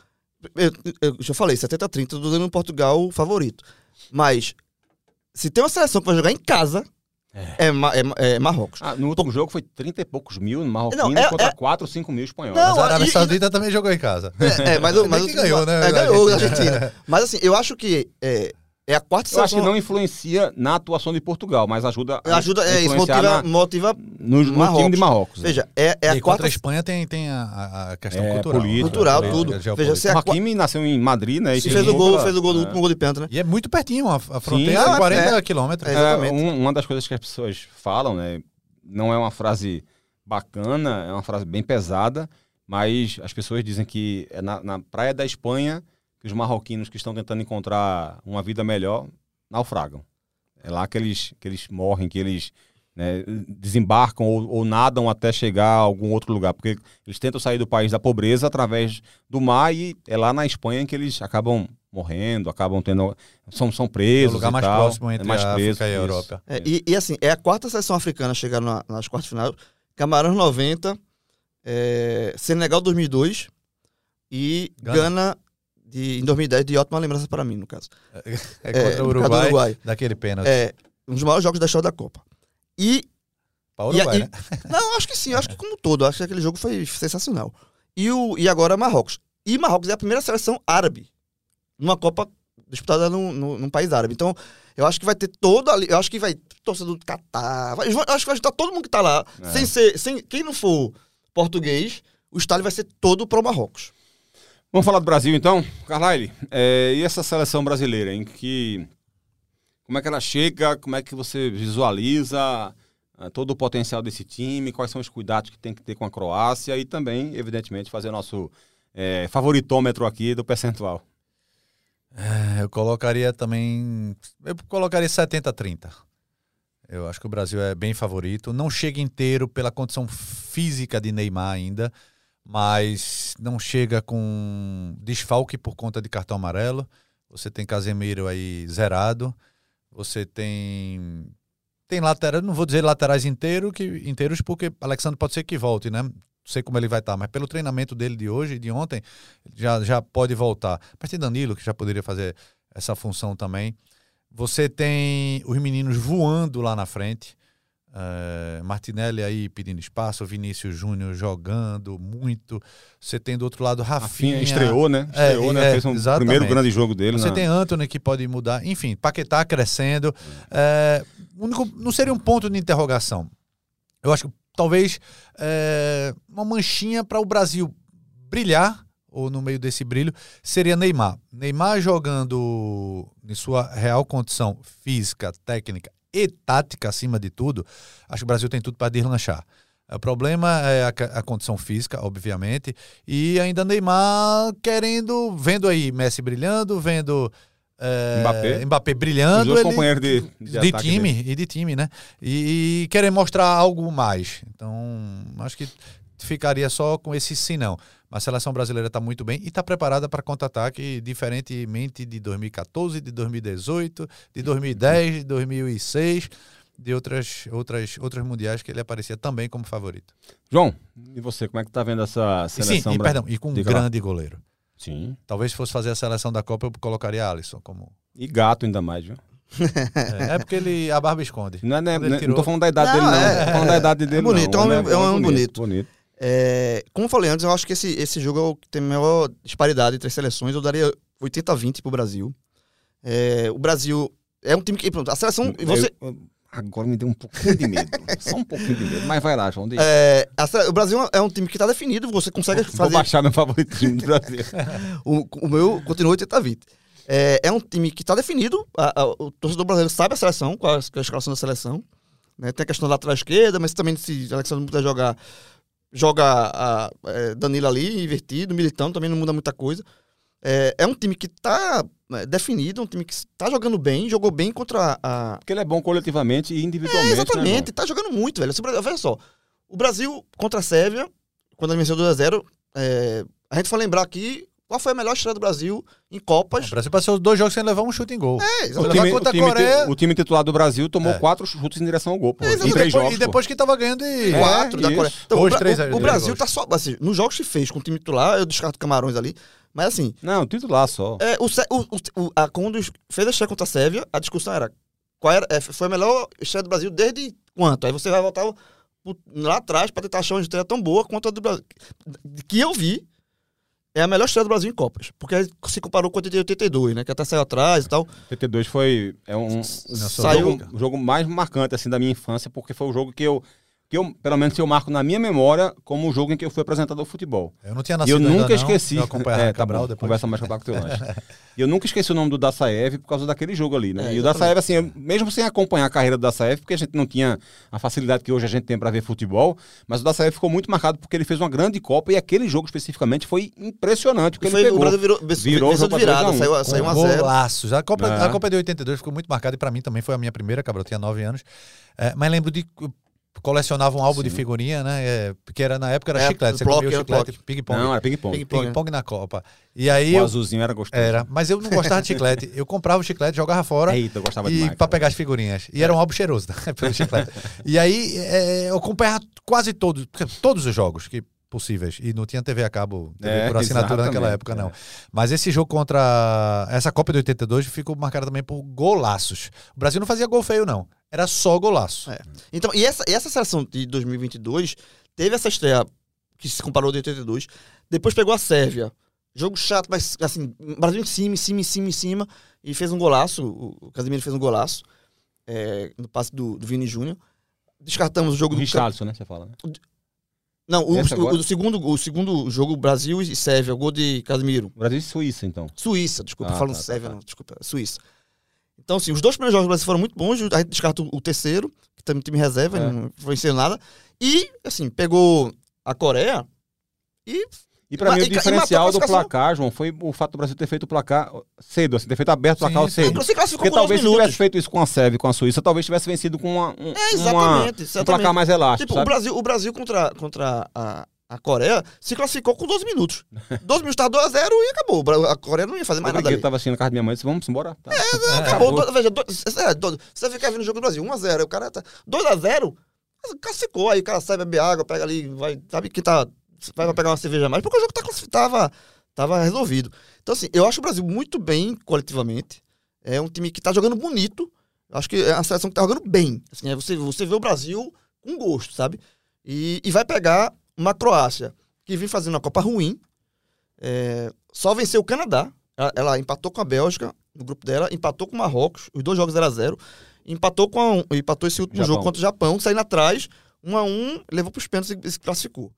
Eu, eu já falei, 70-30, eu tô dando um Portugal favorito. Mas, se tem uma seleção que vai jogar em casa, é, é Ma- é Marrocos. Ah, no último jogo foi 30 e poucos mil no Marroquino Não, é- contra é- 4 ou 5 mil espanhóis. Não, Mas a Arábia e- e- Saudita também jogou em casa. É, é, mas, mas que o- ganhou, né, É, a ganhou Argentina. Argentina. Mas assim, eu acho que é, é a quarta Eu acho seleção. que não influencia na atuação de Portugal, mas ajuda a ajuda, é, isso motiva, na- motiva. no, no time de Marrocos. né? Veja, é, é e a contra quarta. a Espanha tem, tem a- a, a questão É, cultural. política, Cultural, tudo. geopolítica. Veja, se é o a qua- Hakimi nasceu em Madrid, né? e fez o gol, fez o gol do é. último gol de pênalti, né? E é muito pertinho, a, a fronteira Sim, é 40 é. quilômetros. É, É, Exatamente. um- uma das coisas que as pessoas falam, né? Não é uma frase bacana, é uma frase bem pesada, mas as pessoas dizem que é na, na praia da Espanha que os marroquinos que estão tentando encontrar uma vida melhor naufragam. É lá que eles, que eles morrem, que eles né, desembarcam ou, ou nadam até chegar a algum outro lugar, porque eles tentam sair do país da pobreza através do mar e é lá na Espanha que eles acabam morrendo, acabam tendo são, são É presos o lugar e mais tal. próximo É entre mais a preso, África e a. Europa. É, e, e, assim, é a quarta seleção africana a chegar na- nas quartas de final. Camarões 90, é, Senegal 2002 e Gana. Gana, de, em 2010, de ótima lembrança para mim, no caso. É contra É, o Uruguai, Uruguai. daquele pênalti. É, um dos maiores jogos da história da Copa. E Para o E- Uruguai, e- né? Não, acho que sim, acho que como um todo. Acho que aquele jogo foi sensacional. E, o, e agora Marrocos. E Marrocos é a primeira seleção árabe numa Copa disputada num, num, num país árabe. Então, eu acho que vai ter todo ali. Eu acho que vai. Torcedor do Catar. vai- eu acho que vai estar todo mundo que tá lá. É. Sem ser. Sem, quem não for português, o estádio vai ser todo pro Marrocos. Vamos falar do Brasil então? Carlyle, é, e essa seleção brasileira, em que. Como é que ela chega? Como é que você visualiza ah, todo o potencial desse time? Quais são os cuidados que tem que ter com a Croácia? E também, evidentemente, fazer nosso é, favoritômetro aqui do percentual. É, Eu colocaria também. Eu colocaria 70-30. Eu acho que o Brasil é bem favorito. Não chega inteiro pela condição física de Neymar ainda, mas não chega com desfalque por conta de cartão amarelo. Você tem Casemiro aí zerado. Você tem. Tem lateral, não vou dizer laterais inteiro, que, inteiros, porque Alexandre pode ser que volte, né? Não sei como ele vai estar, mas pelo treinamento dele de hoje e de ontem, já, já pode voltar. Mas tem Danilo, que já poderia fazer essa função também. Você tem os meninos voando lá na frente. É, Martinelli aí pedindo espaço, Vinícius Júnior jogando muito. Você tem do outro lado Rafinha. Rafinha estreou, né? É, Estreou, né? é, Fez um exatamente. primeiro grande jogo dele. Você tem Anthony que pode mudar. Enfim, Paquetá crescendo. É, único, não seria um ponto de interrogação. Eu acho que talvez é, uma manchinha para o Brasil brilhar, ou no meio desse brilho, seria Neymar. Neymar jogando em sua real condição física, técnica e tática acima de tudo, acho que o Brasil tem tudo para deslanchar. O problema é a, a condição física, obviamente, e ainda Neymar querendo, vendo aí Messi brilhando, vendo é, Mbappé. Mbappé Os brilhando, dois ele- companheiros de, de, de time dele. e de time, né? E, e querer mostrar algo mais. Então, acho que ficaria só com esse sinão. Mas a seleção brasileira está muito bem e está preparada para contra-ataque, diferentemente de 2014, de 2018, de 2010, de 2006, de outras, outras, outras mundiais que ele aparecia também como favorito. João, e você, como é que tá vendo essa E, sim, seleção e, perdão, e com um Diga lá. grande goleiro. Sim. Talvez se fosse fazer a seleção da Copa, eu colocaria Alisson como. E gato ainda mais, viu? É, é porque ele a barba esconde. Não, é, né, Quando ele né, não tirou- tô falando da idade Não, dele, não. é- tô falando da idade dele, bonito, não. é um O homem- é um homem bonito. bonito. É, como eu falei antes, eu acho que esse, esse jogo é o que tem maior disparidade entre as seleções. Eu daria 80 a 20 pro Brasil. É, o Brasil é um time que. Pronto, a seleção. Você, Eu- eu- agora me deu um pouquinho de medo. Só um pouquinho de medo. Mas vai lá, João. É, a o Brasil é um time que tá definido. Você consegue Vou fazer. baixar meu favoritismo do Brasil. O, o meu continua 80 a 20. É, é um time que está definido. a- a- o torcedor brasileiro sabe a seleção, qual é a escalação da seleção. né? Tem a questão da lateral esquerda, mas também se Alexandre puder jogar, joga a, é, Danilo ali, invertido, Militão, também não muda muita coisa. É, é um time que está definido, um time que está jogando bem, jogou bem contra a. Porque ele é bom coletivamente e É, individualmente. exatamente, Né, tá jogando muito, velho. Se o Brasil- Veja só, o Brasil contra a Sérvia, quando ele venceu 2x0, é, a gente foi lembrar aqui qual foi a melhor estreia do Brasil em O Copas. Brasil passou os dois jogos sem levar um chute em gol. É, o, time, contra o, time, a Coreia- o time titular do Brasil tomou É. quatro chutes em direção ao gol, pô. É, em três e depois, jogos. e pô. depois que tava ganhando de. É. quatro da isso. Coreia. Então, Dois, o, três, o- três o Brasil jogos. tá só. Assim, nos jogos que fez com o time titular, eu descarto Camarões ali. Mas assim, Não, titular só. é, o, o, o- o- a, quando fez a estreia contra a Sérvia, a discussão era, qual era é, foi a melhor estreia do Brasil desde quanto? Aí você vai voltar lá atrás pra tentar achar uma estreia tão boa quanto a do Brasil. Que eu vi, é a melhor estreia do Brasil em Copas. Porque se comparou com a de 82, né? Que até saiu atrás e tal. PT2 foi é um, Saiu- jogo, o jogo mais marcante assim da minha infância, porque foi o jogo que eu que eu, pelo menos eu marco na minha memória como o jogo em que eu fui apresentador de futebol. Eu não tinha E nascido eu ainda, nunca não. esqueci. Eu É, tá Cabral bom, depois. Conversa mais com o teu lanche. E eu nunca esqueci o nome do Dassaev por causa daquele jogo ali, né? É, e o Dassaev, assim, eu- mesmo sem acompanhar a carreira do Dassaev, porque a gente não tinha a facilidade que hoje a gente tem para ver futebol, mas o Dassaev ficou muito marcado porque ele fez uma grande Copa e aquele jogo especificamente foi impressionante, porque E foi, ele o pegou. Brasil virou, Virou o jogo de virada, pra 3 a 1. saiu, saiu Com 1x0. golaços. A Copa, É. a Copa de 82 ficou muito marcada e pra mim também foi a minha primeira, Cabral. Eu tinha 9 anos. É, mas lembro de. Colecionava um álbum de Sim. figurinha, né? É, porque era, na época era É, chiclete. Você bloco, comia o era chiclete, ping-pong. Não, era ping-pong. Ping-pong. Ping-pong na Copa. E aí O eu. azulzinho era gostoso. Era, mas eu não gostava de chiclete. Eu comprava o chiclete, jogava fora. Eita, eu gostava e demais. pra pegar as figurinhas. E era um álbum cheiroso, né? Pelo chiclete. e aí é, eu acompanhava quase todos, todos os jogos que possíveis. E não tinha TV a cabo TV É, por assinatura naquela época, não. é. Mas esse jogo contra. Essa Copa de 82 ficou marcada também por golaços. O Brasil não fazia gol feio, não. Era só golaço. É. Então, e essa, e essa seleção de 2022 teve essa estreia que se comparou de 82, depois pegou a Sérvia, Jogo chato, mas assim, Brasil em cima, em cima, em cima, em cima. E fez um golaço. O o Casemiro fez um golaço. é, no passe do, do Vini Júnior. Descartamos o jogo O do. Richarlison, né? Você fala, né? Não, o, o- o segundo, o segundo jogo, Brasil e Sérvia, o gol de Casemiro. Brasil e Suíça, então. Suíça, desculpa, Ah, falando tá, tá, Sérvia, tá. não, desculpa, Suíça. Então, assim, os dois primeiros jogos do Brasil foram muito bons, a gente descarta o, o terceiro, que também time reserva, É. não foi sendo nada. E, assim, pegou a Coreia e E pra Ma- mim o e- e a diferencial do placar, João, foi o fato do Brasil ter feito o placar cedo, assim, ter feito aberto o placar Sim, sim. cedo. se classificou Porque com 12 talvez se tivesse feito isso com a Sérvia e com a Suíça, talvez tivesse vencido com uma, um, É, uma- exatamente, um exatamente. placar mais elástico, Tipo, o? Brasil, o Brasil contra, contra a, a Coreia se classificou com 12 minutos. 12 minutos estava 2x0 e acabou. O Bra- A Coreia não ia fazer mais Eu nada. eu tava assistindo a casa da minha mãe e disse, vamos embora. Tá. Acabou. do- veja, é, do- você fica vendo o jogo do Brasil, 1x0. O cara tá 2x0, classificou. Aí o cara sai, bebe água, pega ali, vai. Sabe que tá. Vai pegar uma cerveja a mais, porque o jogo tá, tava, tava resolvido. Então, assim, eu acho o Brasil muito bem coletivamente. É um time que tá jogando bonito. Acho que é uma seleção que tá jogando bem. Assim, é você, você vê o Brasil com gosto, sabe? E, e vai pegar uma Croácia que vem fazendo uma Copa ruim. é, só venceu o Canadá. Ela, ela empatou com a Bélgica no grupo dela, empatou com o Marrocos, os dois jogos 0x0. Empatou, com a- empatou esse último Japão. jogo contra o Japão, saindo atrás, 1x1, levou pros pênaltis e se classificou.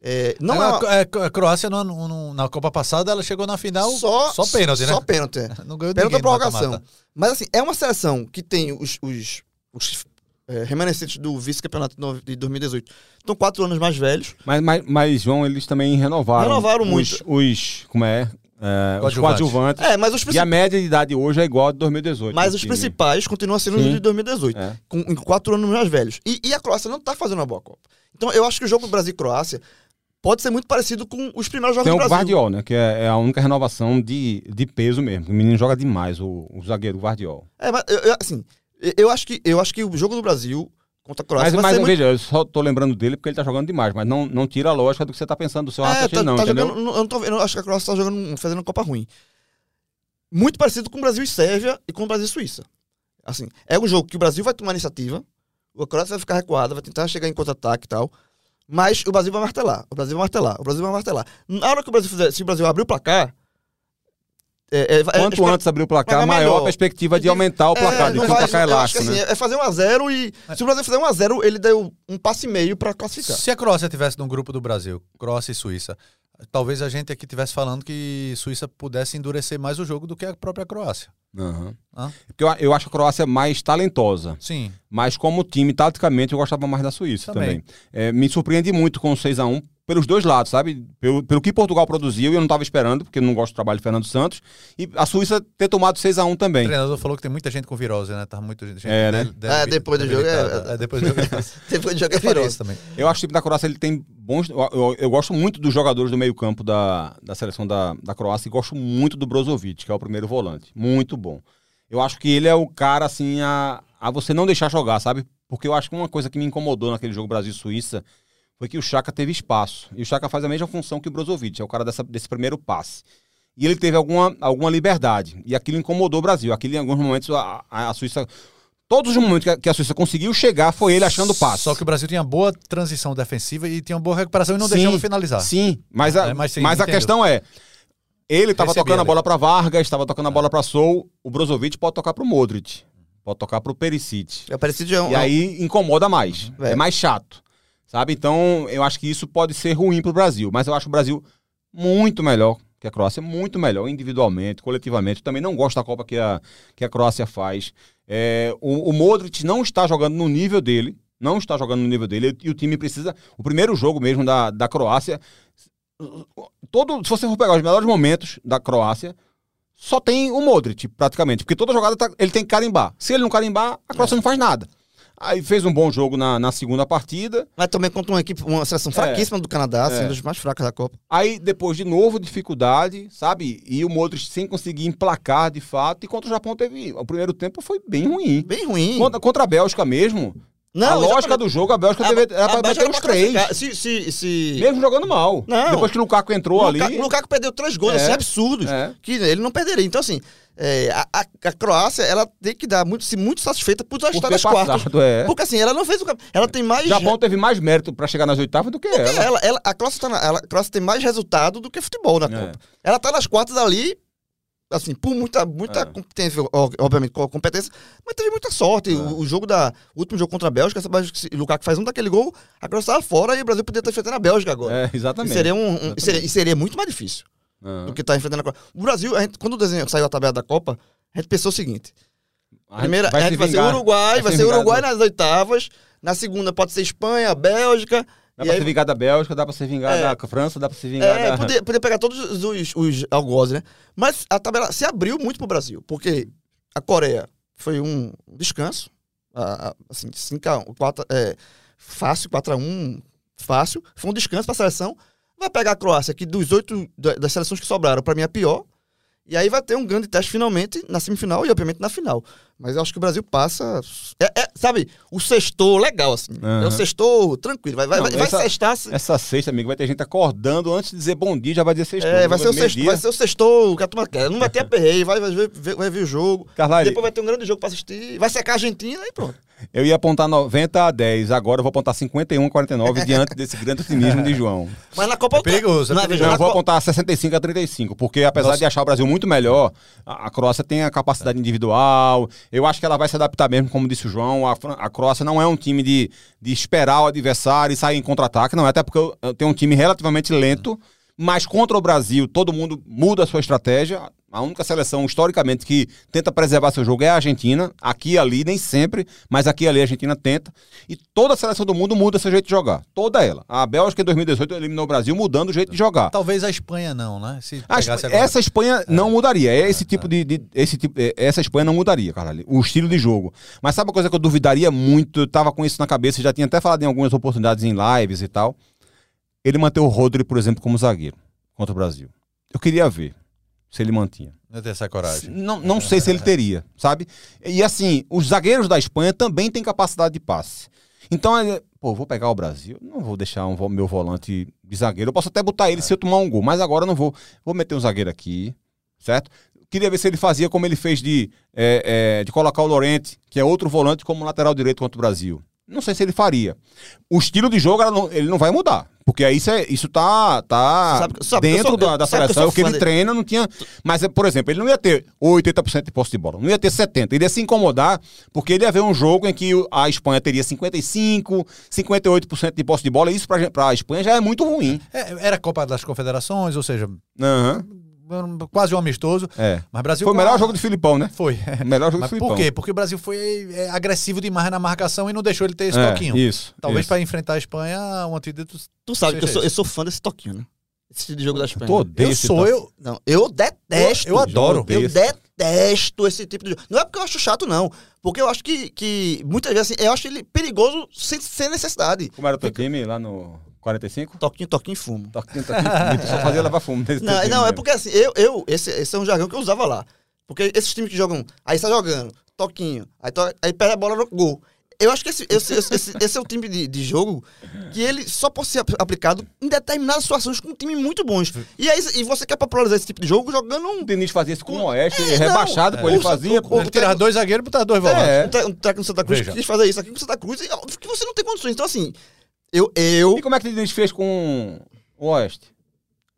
É, não é, a, uma- é, a Croácia no- no- no- na Copa passada ela chegou na final só, só pênalti, né? Só pênalti, é. Não ganhou Pênalti ninguém prorrogação. mata-mata. Mas assim, é uma seleção que tem os, os, os, é, remanescentes do vice-campeonato de no- de 2018. Estão quatro anos mais velhos. Mas, mas, mas, João, eles também renovaram. Renovaram os, muito. Os, como é? É, os Coadjuvantes. É, mas os, E a principais média de idade hoje é igual a de 2018. mas os principais continuam sendo os Sim. de 2018. É. com, quatro anos mais velhos. E, e a Croácia não tá fazendo uma boa Copa. Então eu acho que o jogo Brasil e Croácia pode ser muito parecido com os primeiros jogos Tem do o Brasil. Guardiol, né? Que é, é a única renovação de, de peso mesmo. O menino joga demais, o, o zagueiro Guardiol. É, mas eu, eu, assim, eu- acho que eu acho que o jogo do Brasil contra a Croácia Mas, vai mas muito... veja, eu só tô lembrando dele porque ele tá jogando demais, mas não, não tira a lógica do que você tá pensando do seu É, raciocínio, tá, não, tá entendeu? jogando, eu não tô eu acho que a Croácia tá jogando, fazendo Copa ruim. Muito parecido com o Brasil e Sérvia e com o Brasil e Suíça. Assim, é um jogo que o Brasil vai tomar iniciativa, a Croácia vai ficar recuada, vai tentar chegar em contra-ataque e tal, mas o Brasil vai martelar, o Brasil vai martelar, o Brasil vai martelar. Na hora que o Brasil fizer, se o Brasil abrir o placar, é, é, é- Quanto é- antes abrir o placar, Placar maior melhor. a perspectiva de aumentar o placar, é, de não que o placar é elástico, assim, né? é fazer 1 a 0 e se o Brasil fizer 1 a 0 ele deu um passe e meio pra classificar. Se a Croácia tivesse no grupo do Brasil, Croácia e Suíça, talvez a gente aqui estivesse falando que Suíça pudesse endurecer mais o jogo do que a própria Croácia. Hã? Porque eu, eu acho a Croácia mais talentosa. Sim. Mas como time, taticamente, eu gostava mais da Suíça Também. também. É, me surpreendi muito com o 6x1 pelos dois lados, sabe? Pelo, pelo que Portugal produziu, e eu não estava esperando, porque eu não gosto do trabalho de Fernando Santos. E a Suíça ter tomado 6x1 O também. treinador falou que tem muita gente com virose, né? Tá muito gente. É, né? de- É, depois do jogo é-. É, depois do jogo é. Depois de jogar Eu faria virou. isso também. Eu acho que o time da Croácia ele tem bons. Eu, eu- eu gosto muito dos jogadores do meio-campo da, da seleção da, da Croácia e gosto muito do Brozovic, que é o primeiro volante. Muito bom. Eu acho que ele é o cara, assim, a, a você não deixar jogar, sabe? Porque eu acho que uma coisa que me incomodou naquele jogo Brasil-Suíça foi que o Chaka teve espaço. E o Chaka faz a mesma função que o Brozovic, é o cara dessa- desse primeiro passe. E ele teve alguma, alguma liberdade. E aquilo incomodou o Brasil. Aquilo, em alguns momentos, a, a- a Suíça. Todos os momentos que a, que a Suíça conseguiu chegar, foi ele achando passe. Só que o Brasil tinha boa transição defensiva e tinha uma boa recuperação e não Sim, deixava finalizar. Sim, mas a, É, mas sim, mas a questão é. Ele estava tocando a ali. bola para Vargas, estava tocando a bola para Sou. O Brozovic pode tocar para o Modric. Pode tocar para o Perisic. É parecido de um, E aí incomoda mais. É. É mais chato. Sabe? Então, eu acho que isso pode ser ruim pro Brasil. Mas eu acho o Brasil muito melhor que a Croácia, muito melhor, individualmente, coletivamente. Eu também não gosto da Copa que a, que a Croácia faz. É, o, o Modric não está jogando no nível dele. Não está jogando no nível dele. E o time precisa. O primeiro jogo mesmo da, da Croácia. Todo, se você for pegar os melhores momentos da Croácia, só tem o Modric, praticamente. Porque toda jogada tá- ele tem que carimbar. Se ele não carimbar, a Croácia não faz nada. Aí fez um bom jogo na, na segunda partida. Mas também contra uma equipe, uma seleção fraquíssima do Canadá, assim, É. das mais fracas da Copa. Aí, depois de novo, dificuldade, sabe? E o Modric sem conseguir emplacar de fato. E contra o Japão teve. O primeiro tempo foi bem ruim. Bem ruim. Contra, contra a Bélgica mesmo, a lógica do jogo, a Bélgica A- deve, era pra meter uns pra três. Se, se, se... Mesmo jogando mal. Não. Depois que o Lukaku entrou o ali. Lukaku, o Lukaku perdeu três gols, É. assim, absurdos. É. Que ele não perderia. Então, assim, é, a, a- Croácia, ela tem que dar muito, se muito satisfeita por já estar nas quartas. é. Porque assim, ela não fez o Ela tem mais. Japão teve mais mérito pra chegar nas oitavas do que É, ela. ela, ela- a, Croácia tá na- ela- a Croácia tem mais resultado do que futebol na É. Copa. Ela tá nas quartas ali, assim, por muita, muita É. competência, obviamente, competência, mas teve muita sorte. O, o jogo da. O último jogo contra a Bélgica, se o Lukaku faz um daquele gol, a Croácia tava fora e o Brasil poderia estar enfrentando a Bélgica agora. É, E exatamente. seria, um, um- Exatamente. seria, e seria muito mais difícil Ah. do que tá enfrentando a Croácia. O Brasil, gente- quando o desenho saiu a tabela da Copa, a gente pensou o seguinte: A primeira, vai a se gente vai ser. Uruguai, vai se ser vingar Uruguai nas oitavas, na segunda pode ser Espanha, Bélgica. Dá e pra aí- se vingar da Bélgica, dá pra se vingar É. da França, dá pra se vingar É, da. poder, poder pegar todos os, os, algozes, né? Mas a tabela se abriu muito pro Brasil, porque a Coreia foi um descanso, a- a- assim, 5x1, 4, é, fácil, 4x1, fácil, foi um descanso pra seleção. Vai pegar a Croácia, que dos oito da- das seleções que sobraram, pra mim é a pior. E aí vai ter um grande teste finalmente na semifinal e, obviamente, na final. Mas eu acho que o Brasil passa. É, é, sabe, o sextou legal, assim. Aham. É o sextou tranquilo. Vai, vai, Não, vai, vai essa- sextar. Essa sexta, amigo, vai ter gente acordando antes de dizer bom dia, já vai dizer sexta. É, vai ser, o sexto, vai ser o sextou que a turma quer. Não vai ter aperreio, vai, vai, ver, vai ver o jogo. Carlari, Depois vai ter um grande jogo pra assistir. Vai secar a Argentina e pronto. eu ia apontar 90 a 10, agora eu vou apontar 51 a 49 diante desse grande otimismo de João. Mas na Copa. É perigoso, é Não, perigoso. eu vou apontar 65 a 35, porque apesar Nossa. de achar o Brasil muito melhor, a Croácia tem a capacidade individual. Eu acho que ela vai se adaptar mesmo, como disse o João. A, a Croácia não é um time de, de esperar o adversário e sair em contra-ataque, não é, até porque tenho um time relativamente lento. Mas contra o Brasil, todo mundo muda a sua estratégia. A única seleção, historicamente, que tenta preservar seu jogo é a Argentina. Aqui e ali, nem sempre, mas aqui e ali a Argentina tenta. E toda a seleção do mundo muda seu jeito de jogar. Toda ela. A Bélgica, em 2018, eliminou o Brasil mudando o jeito de jogar. Talvez a Espanha não, né? Agora. essa Espanha não mudaria. É esse tipo de, de- esse tipo, é, essa Espanha não mudaria, Carlalho. O estilo de jogo. Mas sabe uma coisa que eu duvidaria muito? Eu tava com isso na cabeça, já tinha até falado em algumas oportunidades em lives e tal. Ele manter o Rodri, por exemplo, como zagueiro contra o Brasil. Eu queria ver se ele mantinha. Não tem essa coragem. Não, não sei se ele teria, sabe? E assim, os zagueiros da Espanha também têm capacidade de passe. Então, ele, pô, vou pegar o Brasil, não vou deixar um, meu volante de zagueiro. Eu posso até botar ele se eu tomar um gol, mas agora não vou. Vou meter um zagueiro aqui, certo? Queria ver se ele fazia como ele fez de, é, é, de colocar o Lorente, que é outro volante, como lateral direito contra o Brasil. Não sei se ele faria. O estilo de jogo ela não- ele não vai mudar. Porque aí isso, é, isso tá, tá Sabe- sabe que dentro sou- da, da que seleção. sou O que ele de- treina não tinha. Mas, por exemplo, ele não ia ter 80% de posse de bola. Não ia ter 70%. Ele ia se incomodar, porque ele ia ver um jogo em que a Espanha teria 55%, 58% de posse de bola. E isso pra, pra Espanha já é muito ruim. É, era a Copa das Confederações, ou seja, Aham. Quase um amistoso. É. Mas Brasil Foi o melhor jogo do Filipão, né? Foi. O melhor jogo Mas do Filipão. por quê? Porque o Brasil foi é, agressivo demais na marcação e não deixou ele ter esse É, toquinho. Isso. Talvez para enfrentar a Espanha, um antídoto. Tu sabe que eu sou, eu sou fã desse toquinho, né? Esse estilo de jogo da Espanha. Eu esse sou, eu. Não, eu detesto. Eu- eu adoro. Eu Esse- detesto esse tipo de jogo. Não é porque eu acho chato, não. Porque eu acho que, que muitas vezes, assim, eu acho ele perigoso sem, sem necessidade. Como era o teu time lá no 45? Toquinho, toquinho, fumo. Toquinho, toquinho. Tu só fazia levar fumo. Não, não é porque assim, eu, eu esse, esse é um jargão que eu usava lá. Porque esses times que jogam, aí sai jogando, toquinho, aí, to, aí perde a bola no gol. Eu acho que esse, esse, esse, esse- esse é o time de, de jogo que ele só pode ser ap- aplicado em determinadas situações com um time muito bons. E aí e você quer popularizar esse tipo de jogo jogando um. O Diniz fazia isso com o Oeste, É, rebaixado, não. pô, ele O- fazia. o- pô. Ele tirava dois zagueiros e botava dois volantes. É. Um, um técnico do Santa Cruz Veja. que quis fazer isso aqui com o Santa Cruz e óbvio que você não tem condições. Então, assim, eu. eu E como é que o Diniz fez com o Oeste?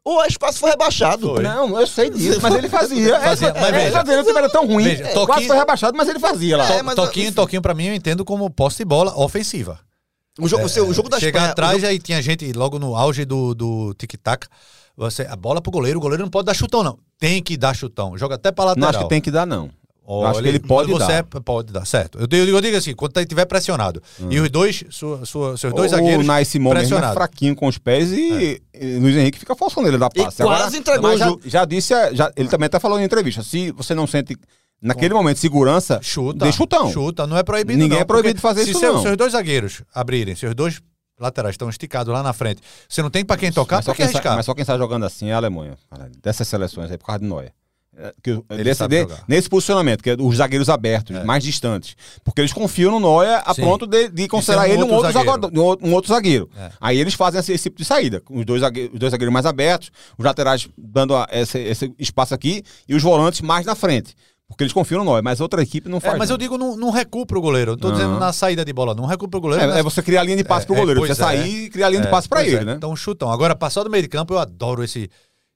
o espaço foi rebaixado. Foi. Não, eu sei disso, mas ele fazia. Fazia, É, mas é, veja. vendo? O time era tão ruim. Veja, Quase Toquinho- foi rebaixado, mas ele fazia lá. É, mas- toquinho, toquinho pra mim eu entendo como posse de bola ofensiva. O jogo, o seu- o jogo da Chegar Espanha. atrás jogo- aí tinha gente logo no auge do, do tic-tac. Você, a bola pro goleiro, o goleiro não pode dar chutão, não. Tem que dar chutão. Joga até pra lateral. Não acho que tem que dar, não. Olha, acho que ele pode você dar. é- pode dar, certo. Eu digo, eu digo assim, quando ele estiver pressionado. E os dois, sua, sua- seus dois o zagueiros Nai Simão mesmo é fraquinho com os pés e, e Luiz Henrique fica forçando ele a dar E passe. quase entregou mas o já, já disse, é, já- ele também até falou em entrevista, se você não sente naquele momento segurança, Chuta. dê chutão. Chuta, não é proibido Ninguém não, é proibido de fazer se isso, seu- não. seus dois zagueiros abrirem, seus dois laterais estão esticados lá na frente, você não tem pra quem tocar, mas, só pra quem arriscar? mas só quem sai jogando assim é a Alemanha. Dessas seleções aí por causa de Noia. É, que, desse, de- nesse posicionamento, que é os zagueiros abertos, mais distantes. Porque eles confiam no Neuer a Sim. ponto de, de considerar um ele um outro zagueiro. zagueiro. um outro- zagueiro. É. Aí eles fazem esse, esse tipo de saída. com Os dois, zagueiros, os dois zagueiros mais abertos, os laterais dando a- esse, esse espaço aqui e os volantes mais na frente. Porque eles confiam no Neuer, mas outra equipe não faz. É, mas não. eu digo num, num recuo pro goleiro. Eu tô Aham. dizendo na saída de bola. Num recuo pro goleiro. É, mas- é você criar a linha de passe É, pro é, goleiro. Você é. sair e criar a linha de É, passe pra pois ele, é. né? Então, chutão. Agora, passar do meio de campo, eu adoro esse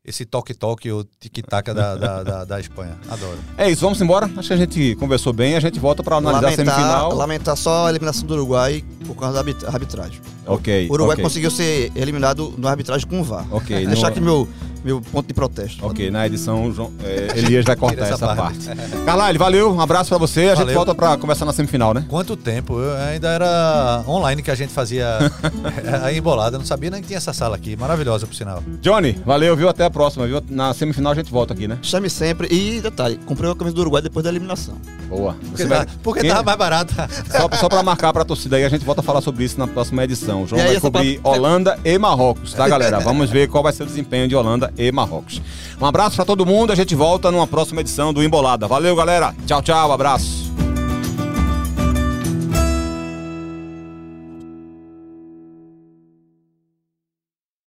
esse toque-toque, o tic-tac da, da, da, da Espanha. Adoro. É isso, vamos embora. Acho que a gente conversou bem. A gente volta pra analisar a Lamentar, semifinal. lamentar só a eliminação do Uruguai por causa da arbit- arbitragem. Ok. O Uruguai ok. conseguiu ser eliminado no arbitragem com o VAR. Ok, Deixar no- aqui meu, meu ponto de protesto. Ok, na edição, João, é, Elias vai cortar essa, essa parte. parte. Carlyle, valeu, um abraço pra você. A gente Valeu. volta pra conversar na semifinal, né? Quanto tempo? Eu ainda era online que a gente fazia a embolada. Eu não sabia nem que tinha essa sala aqui. Maravilhosa, por sinal. Johnny, valeu, viu? Até a próxima, viu? Na semifinal a gente volta aqui, né? Chame sempre. E detalhe, comprei a camisa do Uruguai depois da eliminação. Boa. Porque, vai- tá- porque Quem- tava mais barata. Só, só pra marcar pra torcida aí, a gente volta a falar sobre isso na próxima edição. O João E vai cobrir parte- Holanda e Marrocos, tá, galera? Vamos ver qual vai ser o desempenho de Holanda e Marrocos. Um abraço pra todo mundo, a gente volta numa próxima edição do Embolada. Valeu, galera. Tchau, tchau, abraço.